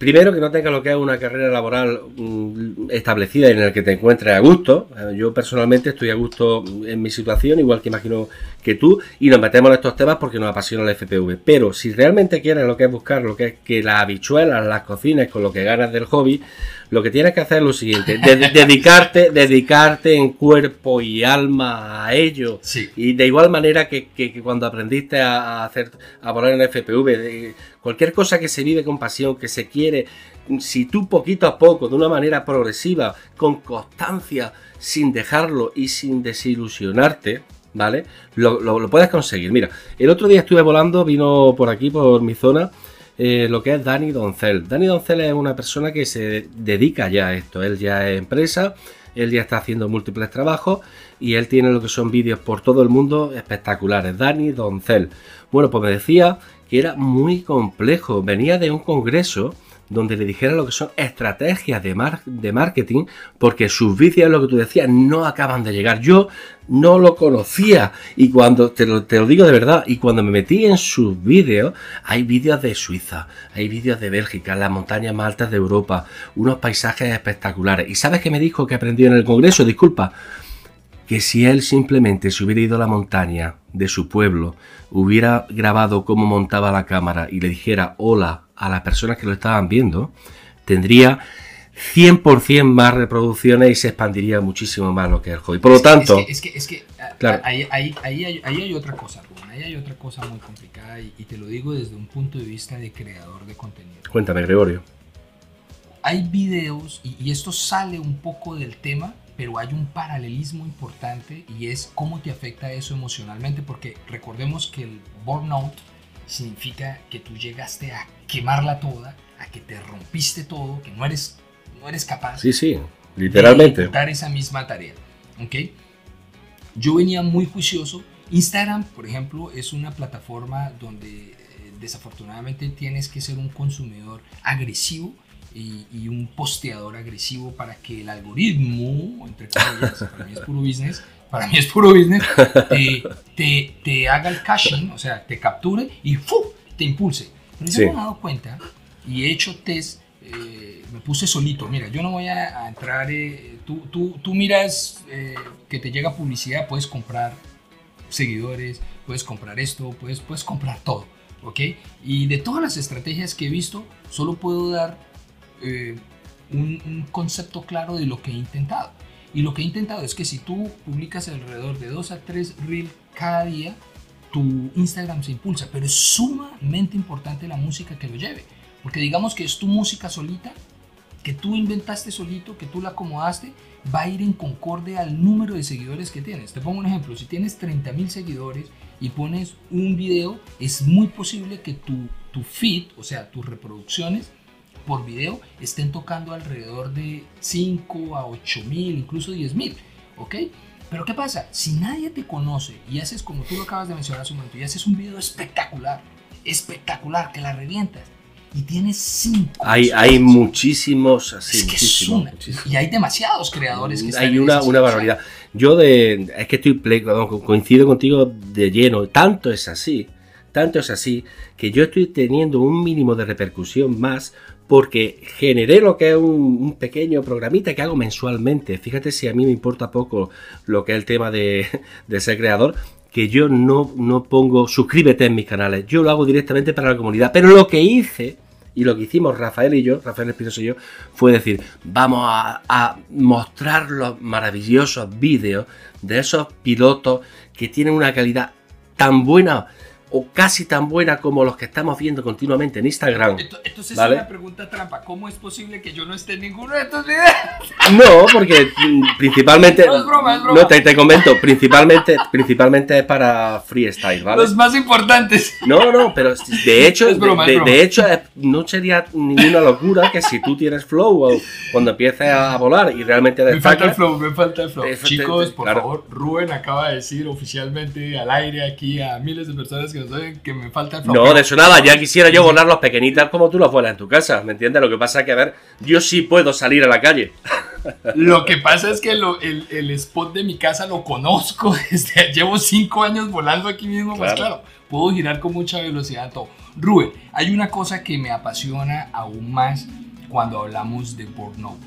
S2: primero que no tengas lo que es una carrera laboral mm, establecida en la que te encuentres a gusto. Eh, Yo personalmente estoy a gusto en mi situación, igual que imagino que tú y nos metemos en estos temas porque nos apasiona el FPV. Pero si realmente quieres lo que es buscar, lo que es que las habichuelas, las cocinas con lo que ganas del hobby, lo que tienes que hacer es lo siguiente, dedicarte, dedicarte en cuerpo y alma a ello. Y de igual manera que, cuando aprendiste a, hacer, a volar en FPV, cualquier cosa que se vive con pasión, que se quiere, si tú poquito a poco, de una manera progresiva, con constancia, sin dejarlo y sin desilusionarte, ¿vale? Lo, puedes conseguir. Mira, el otro día estuve volando, vino por aquí, por mi zona, eh, lo que es Dani Doncel. Dani Doncel es una persona que se dedica ya a esto. Él ya es empresa, él ya está haciendo múltiples trabajos y él tiene lo que son vídeos por todo el mundo espectaculares. Dani Doncel. Bueno, pues me decía que era muy complejo. Venía de un congreso donde le dijera lo que son estrategias de, de marketing, porque sus vídeos, lo que tú decías, no acaban de llegar. Yo no lo conocía y cuando, te lo, te lo digo de verdad, y cuando me metí en sus vídeos, hay vídeos de Suiza, hay vídeos de Bélgica, las montañas más altas de Europa, unos paisajes espectaculares. ¿Y sabes qué me dijo que aprendió en el Congreso? Disculpa que si él simplemente se hubiera ido a la montaña de su pueblo, hubiera grabado cómo montaba la cámara y le dijera hola a las personas que lo estaban viendo, tendría 100% más reproducciones y se expandiría muchísimo más lo que es el hobby. Por lo tanto...
S3: Es que, es que, claro. ahí, ahí, ahí, hay, ahí, hay, otra cosa, ahí hay otra cosa muy complicada y, te lo digo desde un punto de vista de creador de contenido.
S2: Cuéntame, Gregorio.
S3: Hay videos, y esto sale un poco del tema, pero hay un paralelismo importante y es cómo te afecta eso emocionalmente, porque recordemos que el burnout significa que tú llegaste a quemarla toda, a que te rompiste todo, que no eres, no eres capaz
S2: sí, sí, literalmente.
S3: de esa misma tarea. ¿ok? Yo venía muy juicioso. Instagram, por ejemplo, es una plataforma donde eh, desafortunadamente tienes que ser un consumidor agresivo y, un posteador agresivo para que el algoritmo, entre comillas, para mí es puro business, para mí es puro business, te, te, haga el caching, o sea, te capture y te impulse. Pero yo me he dado cuenta y he hecho test, eh, me puse solito, mira, yo no voy a, entrar, eh, tú, tú, tú, miras eh, que te llega publicidad, puedes comprar seguidores, puedes comprar esto, puedes, puedes comprar todo, ¿ok? Y de todas las estrategias que he visto, solo puedo dar eh, un, concepto claro de lo que he intentado. Y lo que he intentado es que si tú publicas alrededor de 2 a 3 reels cada día, tu Instagram se impulsa. Pero es sumamente importante la música que lo lleve. Porque digamos que es tu música solita, que tú inventaste solito, que tú la acomodaste, va a ir en concorde al número de seguidores que tienes. Te pongo un ejemplo, si tienes 30 mil seguidores y pones un video, es muy posible que tu, tu feed, o sea, tus reproducciones, por video estén tocando alrededor de 5 a 8 mil, incluso 10 mil, ¿ok? Pero ¿qué pasa? Si nadie te conoce y haces como tú lo acabas de mencionar hace un momento, y haces un video espectacular, espectacular, que la revientas, y tienes 5.
S2: Hay, hay muchísimos, así,
S3: es que
S2: muchísimos,
S3: Y hay demasiados creadores que
S2: Hay una, una barbaridad. Yo de, es que estoy, coincido contigo de lleno, tanto es así, tanto es así, que yo estoy teniendo un mínimo de repercusión más porque generé lo que es un, pequeño programita que hago mensualmente. Fíjate si a mí me importa poco lo que es el tema de, ser creador, que yo no, no pongo suscríbete en mis canales, yo lo hago directamente para la comunidad. Pero lo que hice y lo que hicimos Rafael y yo, Rafael Espinoso y yo, fue decir, vamos a, a, mostrar los maravillosos vídeos de esos pilotos que tienen una calidad tan buena o casi tan buena como los que estamos viendo continuamente en Instagram.
S3: Entonces es una pregunta trampa. ¿Cómo es posible que yo no esté en ninguno de estos videos?
S2: No, porque mm, principalmente... No es broma, es broma. No, te, comento, principalmente, principalmente es para freestyle, ¿vale?
S3: Los más importantes.
S2: No, no, pero de hecho, de, hecho no sería ninguna locura que si tú tienes flow o cuando empieces a volar y realmente
S3: Me falta el flow, me falta el flow. Chicos, por favor, Rubén acaba de decir oficialmente al aire aquí a miles de personas que que me falta
S2: No, de eso nada, ya quisiera yo volar los pequeñitas como tú los vuelas en tu casa, ¿me entiendes? Lo que pasa es que, a ver, yo sí puedo salir a la calle.
S3: Lo que pasa es que el, spot de mi casa lo conozco, desde, llevo cinco años volando aquí mismo, pues claro, puedo girar con mucha velocidad todo. Rubén, hay una cosa que me apasiona aún más cuando hablamos de burnout.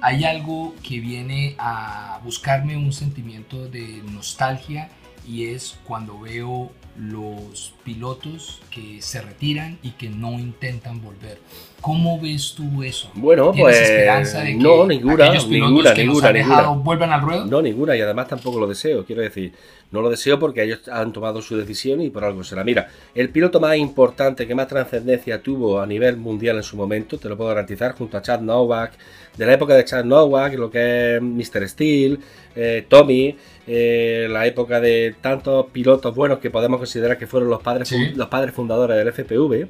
S3: Hay algo que viene a buscarme un sentimiento de nostalgia y es cuando veo los pilotos que se retiran y que no intentan volver. ¿Cómo ves tú eso?
S2: Bueno,
S3: ¿Tienes
S2: pues
S3: esperanza de que
S2: no, ninguna, ninguna,
S3: que
S2: ninguna,
S3: han dejado
S2: ninguna.
S3: vuelvan al ruedo?
S2: No, ninguna, y además tampoco lo deseo, quiero decir, no lo deseo porque ellos han tomado su decisión y por algo será. Mira, el piloto más importante, que más trascendencia tuvo a nivel mundial en su momento, te lo puedo garantizar, junto a Chad Nowak, de la época de Chad Nowak, lo que es Mr. Steel, eh, Tommy, eh, la época de tantos pilotos buenos que podemos considerar que fueron los padres,
S3: Sí.
S2: los padres fundadores del FPV,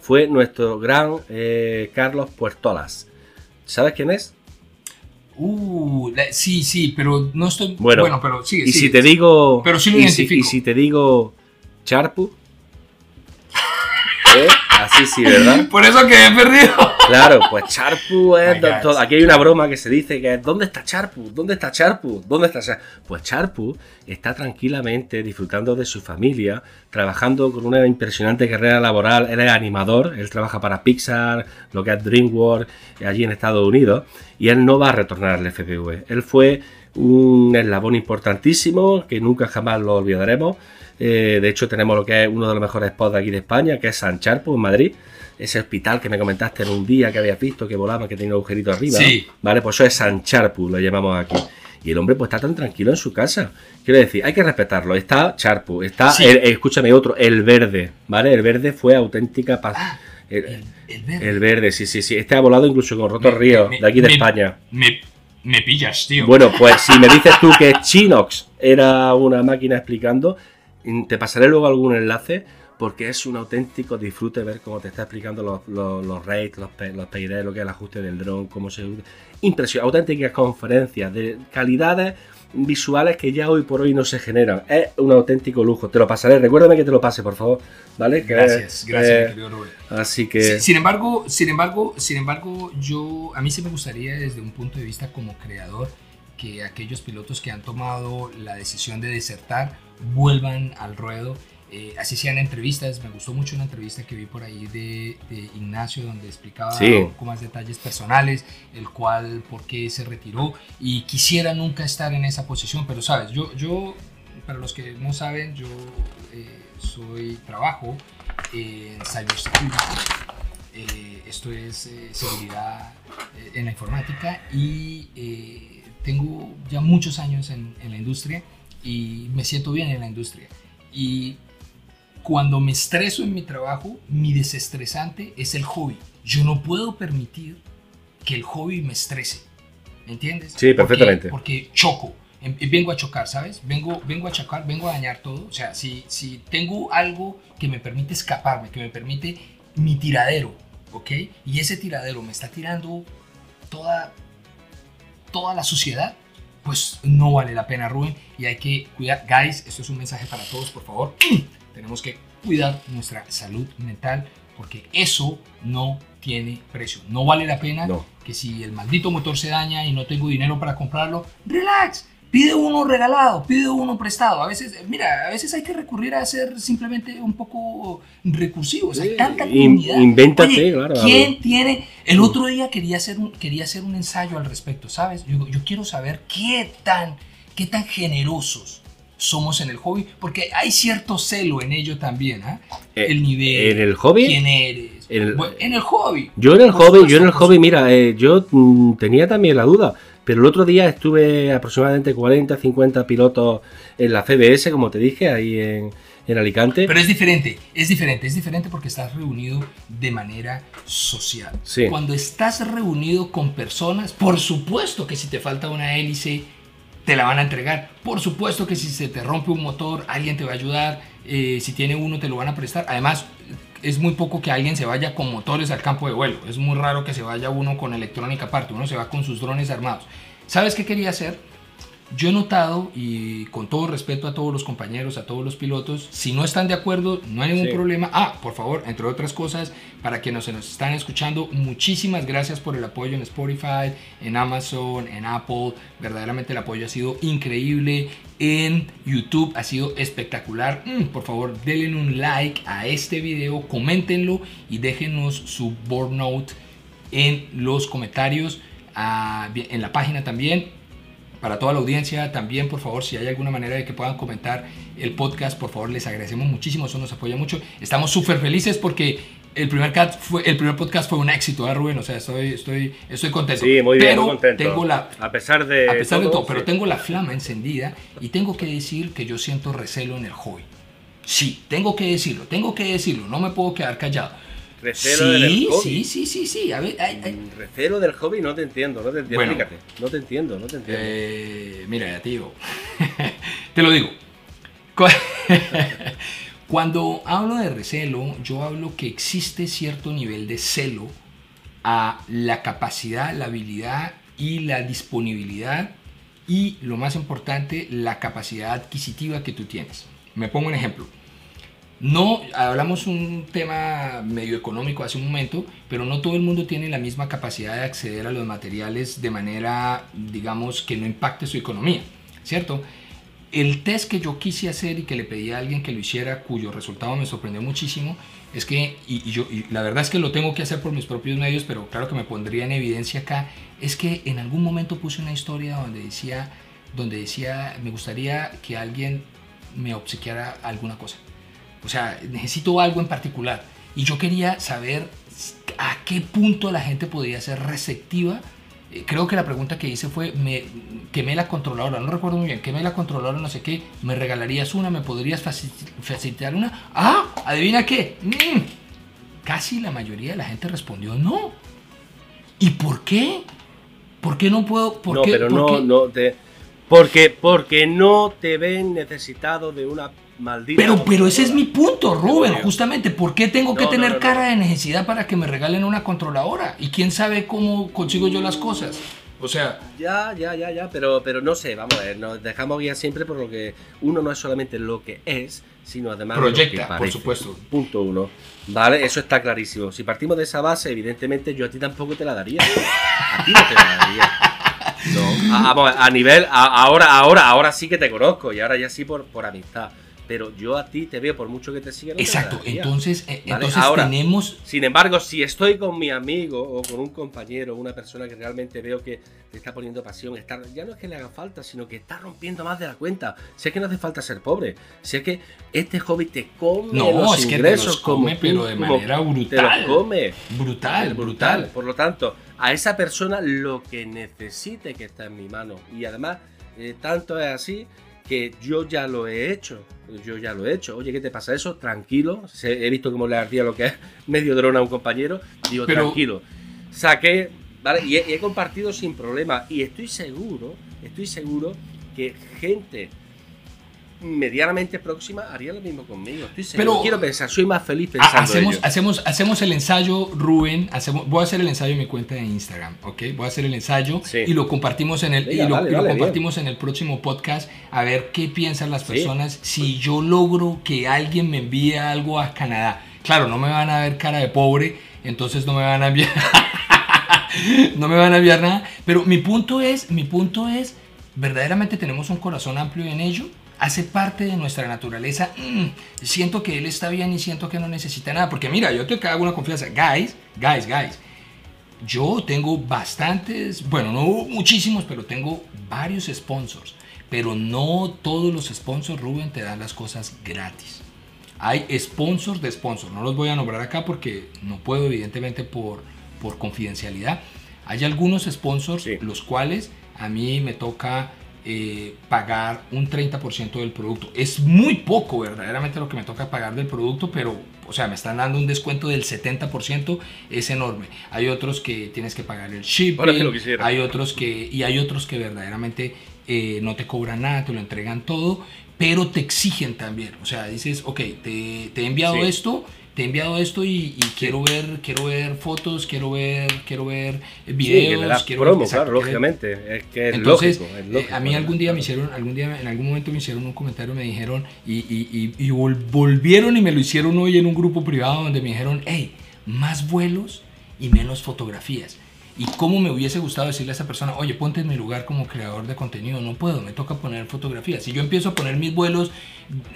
S2: fue nuestro gran eh, Carlos Puertolas. ¿Sabes quién es?
S3: Uh, sí, sí, pero no estoy...
S2: Bueno,
S3: Bueno, pero sigue,
S2: Y si te digo.
S3: Pero sí lo
S2: y si,
S3: identifico.
S2: y si te digo. Charpu. ¿Eh? Así sí, ¿verdad?
S3: Por eso que he perdido.
S2: Claro, pues Charpu es. Todo- Aquí hay una broma que se dice que es: ¿Dónde está Charpu? ¿Dónde está Charpu? ¿Dónde está Charpu? Pues Charpu está tranquilamente disfrutando de su familia, trabajando con una impresionante carrera laboral. Él es animador, él trabaja para Pixar, lo que es DreamWorks, allí en Estados Unidos, y él no va a retornar al FPV. Él fue un eslabón importantísimo que nunca jamás lo olvidaremos. Eh, de hecho, tenemos lo que es uno de los mejores spots de aquí de España, que es San Charpo, en Madrid. Ese hospital que me comentaste en un día que habías visto que volaba, que tenía un agujerito arriba.
S3: Sí.
S2: Vale, pues eso es San Charpu, lo llamamos aquí. Y el hombre pues está tan tranquilo en su casa. Quiero decir, hay que respetarlo. Está Charpu, está,
S3: Sí.
S2: el- el- escúchame otro, el verde, ¿vale? El verde fue auténtica paz.
S3: Ah,
S2: el,
S3: El, el verde.
S2: el verde, sí, sí, sí. Este ha volado incluso con Ríos,
S3: me-
S2: de aquí de
S3: me-
S2: España.
S3: Me, me pillas, tío.
S2: Bueno, pues si me dices tú que Chinox era una máquina explicando, te pasaré luego algún enlace porque es un auténtico disfrute ver cómo te está explicando los, los, los rates, los, los lo que es el ajuste del dron, cómo se usa. Impresión, auténticas conferencias de calidades visuales que ya hoy por hoy no se generan. Es un auténtico lujo. Te lo pasaré, recuérdame que te lo pase, por favor. ¿Vale? Que,
S3: Gracias, gracias,
S2: eh,
S3: mi querido Rubén.
S2: así que.
S3: Sin, sin embargo, sin embargo, sin embargo, yo a mí sí me gustaría desde un punto de vista como creador que aquellos pilotos que han tomado la decisión de desertar vuelvan al ruedo. Eh, así sean entrevistas, me gustó mucho una entrevista que vi por ahí de, de Ignacio donde explicaba
S2: Sí.
S3: un poco más detalles personales, el cual, por qué se retiró y quisiera nunca estar en esa posición, pero sabes, yo, yo para los que no saben, yo eh, soy, trabajo en cybersecurity. Eh, esto es eh, seguridad en la informática y tengo ya muchos años en, en la industria y me siento bien en la industria. Y cuando me estreso en mi trabajo, mi desestresante es el hobby. Yo no puedo permitir que el hobby me estrese. ¿Me entiendes?
S2: Sí, perfectamente.
S3: Porque, porque choco. em- Vengo a chocar, ¿sabes? Vengo, vengo a chocar, vengo a dañar todo. O sea, si, si tengo algo que me permite escaparme, que me permite mi tiradero, ¿ok? Y ese tiradero me está tirando toda, toda la suciedad, pues no vale la pena, Rubén. Y hay que cuidar. Guys, esto es un mensaje para todos, por favor. Tenemos que cuidar nuestra salud mental porque eso no tiene precio. No vale la pena
S2: No.
S3: que si el maldito motor se daña y no tengo dinero para comprarlo, relax. Pide uno regalado, pide uno prestado. A veces, mira, a veces hay que recurrir a ser simplemente un poco recursivos. Hay
S2: Sí,
S3: tanta
S2: in-
S3: comunidad.
S2: invéntate,
S3: Oye,
S2: claro,
S3: ¿Quién tiene? El otro día quería hacer un, quería hacer un ensayo al respecto, ¿sabes? Yo, yo quiero saber qué tan, qué tan generosos somos en el hobby, porque hay cierto celo en ello también, ¿ah?
S2: Eh,
S3: el nivel,
S2: ¿en el hobby?
S3: quién eres.
S2: El-
S3: Bueno, en el hobby.
S2: Yo en el hobby,
S3: supuesto,
S2: yo en el hobby, mira, eh, yo mm, tenía también la duda, pero el otro día estuve aproximadamente 40, 50 pilotos en la CBS, como te dije, ahí en, en Alicante.
S3: Pero es diferente, es diferente, es diferente porque estás reunido de manera social.
S2: Sí.
S3: Cuando estás reunido con personas, por supuesto que si te falta una hélice, te la van a entregar. Por supuesto que si se te rompe un motor, alguien te va a ayudar. Eh, si tiene uno, te lo van a prestar. Además, es muy poco que alguien se vaya con motores al campo de vuelo. Es muy raro que se vaya uno con electrónica aparte. Uno se va con sus drones armados. ¿Sabes qué quería hacer? Yo he notado, y con todo respeto a todos los compañeros, a todos los pilotos, si no están de acuerdo, no hay ningún
S2: Sí.
S3: problema. Ah, por favor, entre otras cosas, para quienes nos están escuchando, muchísimas gracias por el apoyo en Spotify, en Amazon, en Apple. Verdaderamente el apoyo ha sido increíble. En YouTube ha sido espectacular. Mm, por favor, denle un like a este video, coméntenlo y déjenos su board note en los comentarios, ah, en la página también para toda la audiencia también, por favor, si hay alguna manera de que puedan comentar el podcast, por favor, les agradecemos muchísimo, eso nos apoya mucho. Estamos súper felices porque el primer, fue, el primer podcast fue un éxito, ¿eh, Rubén? O sea, estoy, estoy, estoy contento.
S2: Sí, muy bien,
S3: pero
S2: muy contento.
S3: Tengo la,
S2: a pesar de
S3: a pesar
S2: todo,
S3: de todo, pero tengo la flama encendida y tengo que decir que yo siento recelo en el hobby. Sí, tengo que decirlo, tengo que decirlo, no me puedo quedar callado.
S2: Recelo
S3: sí,
S2: del hobby.
S3: sí, sí, sí, sí. A ver, ay, ay.
S2: Mm, Recelo del hobby no te entiendo, no te entiendo.
S3: Bueno.
S2: No te entiendo, no te entiendo.
S3: Eh, mira, ya te lo digo. Cu- Cuando hablo de recelo, yo hablo que existe cierto nivel de celo a la capacidad, la habilidad y la disponibilidad y, lo más importante, la capacidad adquisitiva que tú tienes. Me pongo un ejemplo. No, hablamos un tema medio económico hace un momento, pero no todo el mundo tiene la misma capacidad de acceder a los materiales de manera, digamos, que no impacte su economía, ¿cierto? El test que yo quise hacer y que le pedí a alguien que lo hiciera, cuyo resultado me sorprendió muchísimo, es que, y, y yo, y la verdad es que lo tengo que hacer por mis propios medios, pero claro que me pondría en evidencia acá, es que en algún momento puse una historia donde decía, donde decía, me gustaría que alguien me obsequiara alguna cosa. O sea, necesito algo en particular. Y yo quería saber a qué punto la gente podría ser receptiva. Eh, Creo que la pregunta que hice fue, me quemé la controladora, no recuerdo muy bien, quemé la controladora, no sé qué, me regalarías una, me podrías faci- facilitar una. Ah, adivina qué. Mm, Casi la mayoría de la gente respondió no. ¿Y por qué? ¿Por qué no puedo? ¿Por
S2: no,
S3: qué?
S2: pero
S3: por
S2: no,
S3: qué?
S2: no te. Porque, porque no te ven necesitado de una maldita.
S3: Pero, pero ese es mi punto, Rubén, justamente. ¿Por qué tengo que
S2: No, no,
S3: tener
S2: no, no.
S3: cara de necesidad para que me regalen una controladora? ¿Y quién sabe cómo consigo yo las cosas? O sea,
S2: Ya, ya, ya, ya, pero, pero no sé, vamos a ver, nos dejamos guiar siempre por lo que uno no es solamente lo que es, sino además lo
S3: Proyecta,
S2: que
S3: por supuesto.
S2: Punto uno. Vale, eso está clarísimo. Si partimos de esa base, evidentemente yo a ti tampoco te la daría. A ti no te la daría. No, a, vamos, a nivel, a- ahora, ahora, ahora sí que te conozco y ahora ya sí por, por amistad. Pero yo a ti te veo por mucho que te siga. no te
S3: exacto.
S2: daría.
S3: Entonces, eh,
S2: Vale,
S3: entonces
S2: ahora-
S3: tenemos.
S2: Sin embargo, si estoy con mi amigo o con un compañero, una persona que realmente veo que te está poniendo pasión, está, ya no es que le haga falta, sino que está rompiendo más de la cuenta. Sé que no hace falta ser pobre, sé que este hobby te come
S3: No,
S2: los
S3: es que te
S2: ingresos
S3: los come,
S2: como
S3: pero de
S2: como
S3: manera
S2: Te
S3: brutal.
S2: los come.
S3: Brutal, brutal.
S2: Por lo tanto, a esa persona lo que necesite que está en mi mano. Y además, eh, tanto es así que yo ya lo he hecho. Yo ya lo he hecho. Oye, ¿qué te pasa eso? Tranquilo. He visto cómo le ardía lo que es medio dron a un compañero. Digo,
S3: Pero-
S2: tranquilo. Saqué, ¿vale? Y he, y he compartido sin problema. Y estoy seguro, estoy seguro que gente medianamente próxima haría lo mismo conmigo. Estoy seguro.
S3: Pero-
S2: quiero pensar, soy más feliz pensando
S3: hacemos,
S2: ello.
S3: hacemos, hacemos el ensayo, Rubén. Hacemos, voy a hacer el ensayo en mi cuenta de Instagram, ¿ok? Voy a hacer el ensayo
S2: Sí.
S3: y lo compartimos en el
S2: Venga,
S3: y lo,
S2: vale,
S3: y lo
S2: vale,
S3: compartimos en el próximo podcast a ver qué piensan las
S2: Sí.
S3: personas si yo logro que alguien me envíe algo a Canadá. Claro, no me van a ver cara de pobre, entonces no me van a enviar no me van a enviar nada, pero mi punto es, mi punto es verdaderamente tenemos un corazón amplio en ello. Hace parte de nuestra naturaleza. Mm, siento que él está bien y siento que no necesita nada. Porque mira, yo te hago una confianza. Guys, guys, guys. Yo tengo bastantes, bueno, no muchísimos, pero tengo varios sponsors. Pero no todos los sponsors, Rubén, te dan las cosas gratis. Hay sponsors de sponsors. No los voy a nombrar acá porque no puedo, evidentemente, por, por confidencialidad. Hay algunos sponsors
S2: Sí.
S3: los cuales a mí me toca eh, pagar un 30% del producto. Es muy poco verdaderamente lo que me toca pagar del producto, pero, o sea, me están dando un descuento del 70%, es enorme. Hay otros que tienes que pagar el shipping,
S2: Ahora que lo quisiera.
S3: hay otros que, y hay otros que verdaderamente eh, no te cobran nada, te lo entregan todo, pero te exigen también. O sea, dices, ok, te, te he enviado
S2: Sí.
S3: esto, te he enviado esto y, y quiero ver, quiero ver fotos, quiero ver, quiero ver
S2: Sí,
S3: videos,
S2: das
S3: quiero
S2: promo,
S3: exacto,
S2: claro, lógicamente. Es que es
S3: entonces,
S2: lógico, es
S3: eh,
S2: lógico,
S3: a mí algún día me hicieron, algún día, en algún momento me hicieron un comentario, me dijeron, y, y- y- y vol- volvieron y me lo hicieron hoy en un grupo privado donde me dijeron, hey, más vuelos y menos fotografías. Y cómo me hubiese gustado decirle a esa persona, oye, ponte en mi lugar como creador de contenido, no puedo, me toca poner fotografías. Si yo empiezo a poner mis vuelos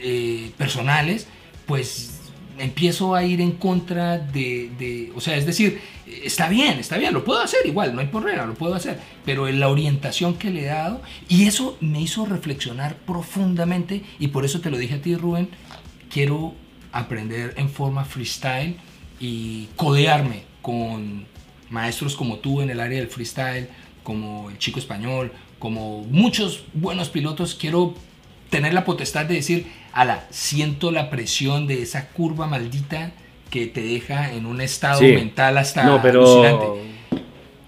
S3: eh, personales, pues empiezo a ir en contra de, de, o sea, es decir, está bien, está bien, lo puedo hacer igual, no hay problema, lo puedo hacer, pero en la orientación que le he dado, y eso me hizo reflexionar profundamente, y por eso te lo dije a ti, Rubén, quiero aprender en forma freestyle y codearme con maestros como tú en el área del freestyle, como el chico español, como muchos buenos pilotos, quiero tener la potestad de decir, ala, siento la presión de esa curva maldita que te deja en un estado
S2: Sí.
S3: mental hasta
S2: No, pero
S3: alucinante.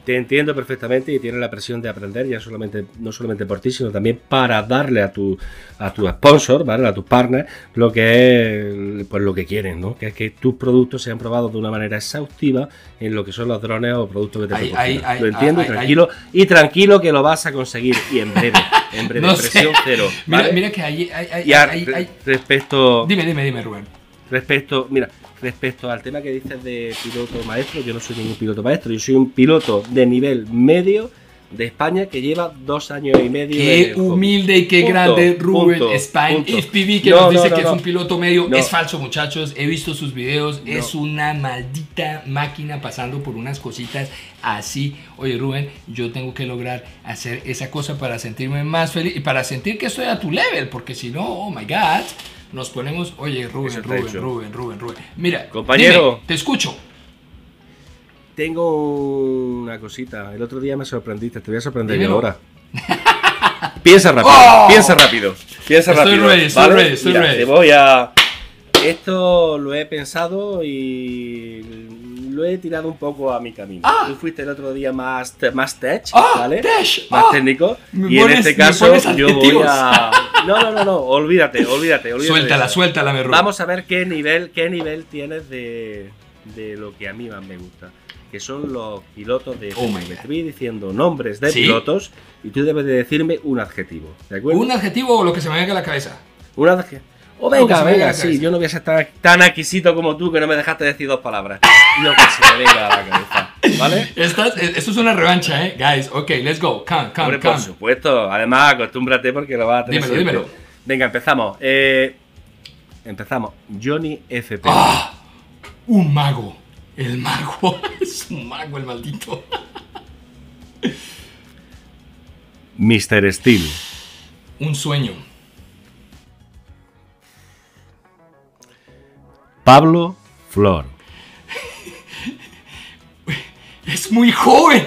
S2: Te entiendo perfectamente y tienes la presión de aprender ya solamente no solamente por ti, sino también para darle a tu a tu sponsor, ¿vale? A tus partners lo que es pues lo que quieren, ¿no? Que es que tus productos sean probados de una manera exhaustiva en lo que son los drones o productos que te
S3: Ahí-
S2: proporcionan.
S3: ahí- ahí-
S2: lo entiendo,
S3: ahí-
S2: y tranquilo y tranquilo que lo vas a conseguir y en breve, en breve,
S3: No sé.
S2: presión cero.
S3: Mira,
S2: ¿vale?
S3: mira que hay, hay, hay-
S2: Y a-
S3: hay- hay-
S2: respecto
S3: Dime, dime, dime, Rubén.
S2: Respecto, mira, respecto al tema que dices de piloto maestro, yo no soy ningún piloto maestro, yo soy un piloto de nivel medio de España que lleva dos años y medio.
S3: Qué humilde y qué
S2: Punto,
S3: grande Rubén Spain. FPV que
S2: No,
S3: nos dice
S2: no, no,
S3: que es un piloto medio. Es falso, muchachos. He visto sus videos. Es una maldita máquina pasando por unas cositas así. Oye, Rubén, yo tengo que lograr hacer esa cosa para sentirme más feliz y para sentir que estoy a tu level, porque si no, oh my God, nos ponemos. Oye, Rubén, Rubén. Rubén, Rubén, Rubén. Mira,
S2: Compañero.
S3: dime, te escucho.
S2: Tengo una cosita. El otro día me sorprendiste, te voy a sorprender yo ahora. piensa rápido,
S3: ¡Oh!
S2: piensa rápido. Piensa
S3: Estoy
S2: rápido.
S3: ready, estoy
S2: ¿vale?
S3: ready, estoy
S2: Mira,
S3: ready.
S2: Te voy a. Esto lo he pensado y lo he tirado un poco a mi camino.
S3: Ah.
S2: Tú fuiste el otro día más, más tech,
S3: Ah,
S2: ¿vale?
S3: Dash,
S2: más
S3: ah.
S2: técnico.
S3: Me
S2: y en este
S3: me
S2: caso yo voy a. No, no, no, no. Olvídate, olvídate, olvídate.
S3: Suéltala, suéltala, Rubén.
S2: Vamos a ver qué nivel, qué nivel tienes de, de lo que a mí más me gusta. Que son los pilotos de
S3: Oh.
S2: Te voy diciendo nombres de
S3: ¿Sí?
S2: pilotos y tú debes de decirme un adjetivo. ¿De acuerdo?
S3: Un adjetivo o lo que se me venga a la cabeza.
S2: Un adjetivo. O venga,
S3: venga
S2: sí, yo no voy a ser tan, tan exquisito como tú que no me dejaste decir dos palabras. Lo que se me venga a la cabeza. ¿Vale?
S3: Eh, esto es una revancha, ¿eh? Guys, ok, let's go. Come, come,
S2: Hombre, por
S3: come.
S2: supuesto. Además, acostúmbrate porque lo vas a tener
S3: Dímelo,
S2: siempre.
S3: dímelo.
S2: Venga, empezamos. Eh, empezamos. Johnny FP.
S3: ¡Ah! Un mago. El mago. es un mago el maldito.
S2: Mr. Steel.
S3: Un sueño.
S2: Pablo Flor.
S3: Es muy joven.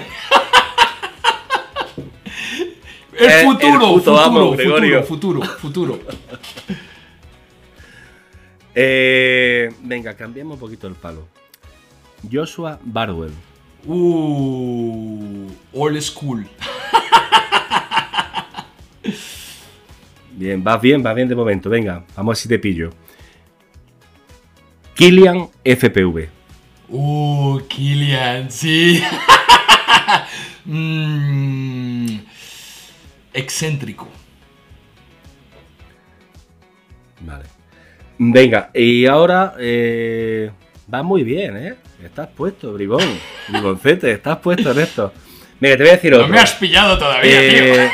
S3: el
S2: Eh, el
S3: futuro, futuro,
S2: amo,
S3: futuro, futuro, futuro.
S2: Eh, venga, cambiamos un poquito el palo. Joshua Barwell.
S3: Uh, old school.
S2: Bien, vas bien, vas bien de momento. Venga, vamos a ver si te pillo. Killian FPV.
S3: Uh, Killian, sí. Mm, excéntrico.
S2: Vale. Venga, y ahora eh, va muy bien, ¿eh? Estás puesto, bribón. Briboncete, estás puesto en esto. Venga, te voy a decir otro.
S3: No me has pillado todavía,
S2: Eh,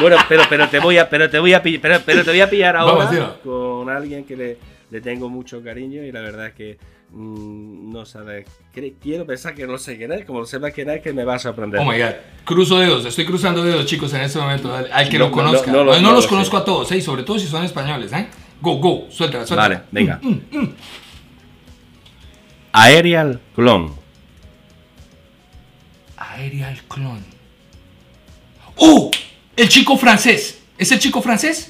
S2: bueno, pero, pero te voy a, pero te voy a pillar, pero, pero te voy a pillar ahora
S3: Vamos,
S2: con alguien que le, le tengo mucho cariño y la verdad es que mm, no sabes. cre- Quiero pensar que no sé quién es, como sepas quién es, que me va a sorprender.
S3: Oh my god. Cruzo dedos, estoy cruzando dedos, chicos, en este momento. Al, que
S2: No,
S3: lo
S2: no,
S3: conozca.
S2: no,
S3: No,
S2: no lo- no
S3: los
S2: lo
S3: conozco a todos, ¿eh? sobre todo si son españoles. ¿eh? Go, go, suéltala, suéltala.
S2: Vale, venga.
S3: Mm,
S2: Aerial Clone.
S3: Aerial Clone. ¡Oh! El chico francés. ¿Es el chico francés?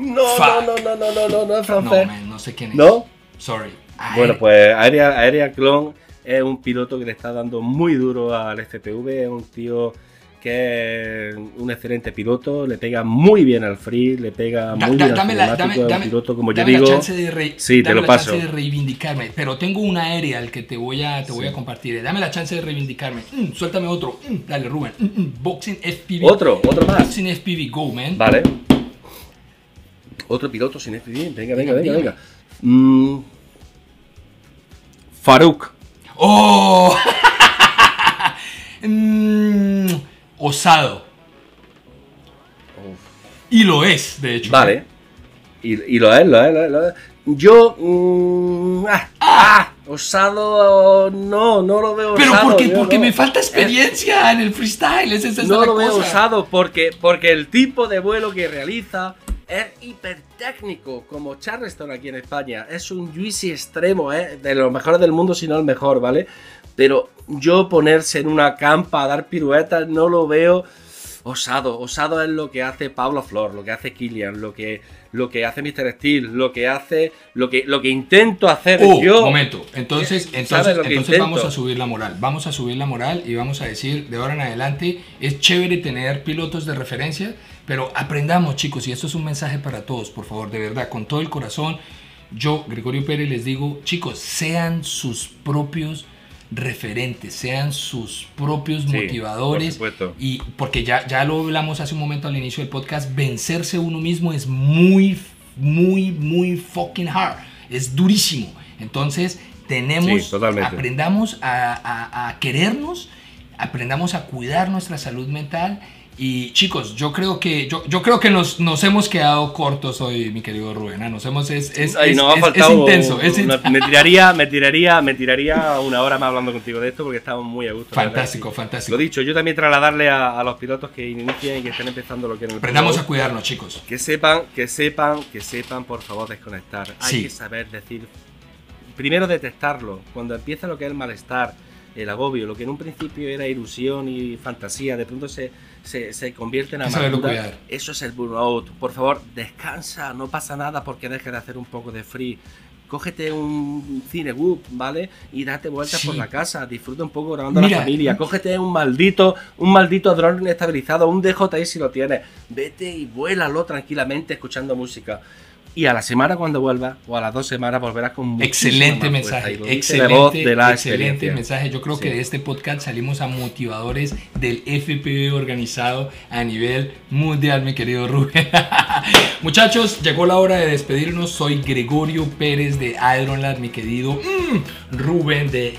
S2: No, no, no, no, no, no, no es
S3: No,
S2: francés.
S3: man, no sé quién es.
S2: ¿No?
S3: Sorry.
S2: Bueno, pues Aerial, Aerial Clone es un piloto que le está dando muy duro al FPV, es un tío que es un excelente piloto, le pega muy bien al free, le pega muy
S3: da-
S2: bien al
S3: dame la,
S2: un
S3: dame-
S2: piloto como yo digo.
S3: la chance de re-
S2: Sí, te
S3: dame
S2: lo
S3: la
S2: paso.
S3: chance de reivindicarme, pero tengo un aerial que te voy a, te voy a compartir. Dame la chance de reivindicarme. Mm, suéltame otro. Mm, dale, Rubén. Mm, mm, boxing FPV.
S2: Otro, otro más.
S3: Boxing FPV, go, man.
S2: Vale. Otro piloto sin FPV, venga, venga, venga, venga. Mm, Farouk.
S3: ¡Oh! Mm, osado. Y lo es, de hecho.
S2: Vale. Y, y lo es, lo es, lo es, lo es. Yo. mm, ah, ah, osado. No, no lo veo
S3: Pero
S2: osado.
S3: porque,
S2: yo
S3: porque
S2: no.
S3: me falta experiencia en el freestyle, esa es
S2: No lo veo osado porque, porque el tipo de vuelo que realiza es hipertécnico, como Charleston aquí en España. Es un juicy extremo, ¿eh? de los mejores del mundo, si no el mejor, ¿vale? Pero yo ponerse en una campa a dar piruetas no lo veo osado. Osado es lo que hace Pablo Flor, lo que hace Killian, lo que, lo que hace Mr. Steel, lo que hace, lo que, lo que intento hacer
S3: Oh,
S2: yo.
S3: momento. Entonces,
S2: ¿Sabes
S3: entonces, entonces vamos a subir la moral. Vamos a subir la moral y vamos a decir de ahora en adelante es chévere tener pilotos de referencia, pero aprendamos, chicos, y esto es un mensaje para todos, por favor, de verdad, con todo el corazón. Yo, Gregorio Pérez, les digo, chicos, sean sus propios referentes, sean sus propios
S2: Sí,
S3: motivadores
S2: por supuesto.
S3: y porque ya, ya lo hablamos hace un momento al inicio del podcast, vencerse uno mismo es muy, muy, muy fucking hard. Es durísimo. Entonces, tenemos,
S2: Sí,
S3: aprendamos a, a- a querernos, aprendamos a cuidar nuestra salud mental. Y chicos, yo creo que, yo, yo creo que nos, nos hemos quedado cortos hoy, mi querido Rubén. ¿ah? Nos hemos, es, es,
S2: Ay,
S3: es- es- es intenso.
S2: una- me tiraría, me tiraría, me tiraría una hora más hablando contigo de esto porque estamos muy a gusto.
S3: fantástico, fantástico.
S2: Lo dicho, yo también trasladarle a, a los pilotos que inician y que estén empezando lo que en el
S3: Aprendamos a cuidarnos, chicos.
S2: que sepan, que sepan, que sepan, por favor, desconectar. Hay
S3: Sí.
S2: que saber decir, primero detectarlo, cuando empieza lo que es el malestar, el agobio, lo que en un principio era ilusión y fantasía, de pronto se, se, se convierte en amargura. Eso es el burnout. Por favor, descansa, no pasa nada porque dejes de hacer un poco de free. Cógete un cinebook, ¿vale? Y date vueltas
S3: Sí.
S2: por la casa, disfruta un poco grabando a la familia. Cógete un maldito, un maldito dron inestabilizado, un DJI si lo tienes. Vete y vuélalo tranquilamente escuchando música. Y a la semana cuando vuelvas, o a las dos semanas, volverás con
S3: Excelente mensaje, excelente,
S2: la voz de la
S3: excelente mensaje. Yo creo
S2: Sí.
S3: que de este podcast salimos a motivadores del FPV organizado a nivel mundial, mi querido Rubén. Muchachos, llegó la hora de despedirnos. Soy Gregorio Pérez de Ironlab, mi querido mm, Rubén de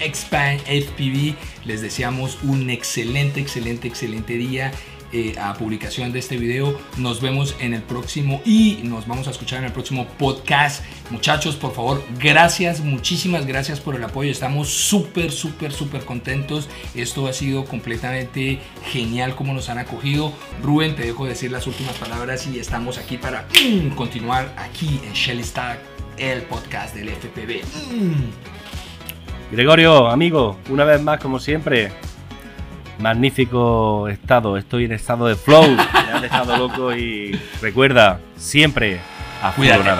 S3: Expand FPV. Les deseamos un excelente, excelente, excelente día. Eh, a publicación de este video. Nos vemos en el próximo y nos vamos a escuchar en el próximo podcast. Muchachos, por favor, gracias, muchísimas gracias por el apoyo. Estamos súper, súper, súper contentos. Esto ha sido completamente genial como nos han acogido. Rubén, te dejo decir las últimas palabras y estamos aquí para mm, continuar aquí en Shelly Stack, el podcast del FPV. Mm.
S2: Gregorio, amigo, una vez más, como siempre, magnífico estado. Estoy en estado de flow. Me has dejado loco y recuerda, siempre a
S3: Cuídate.
S2: nada.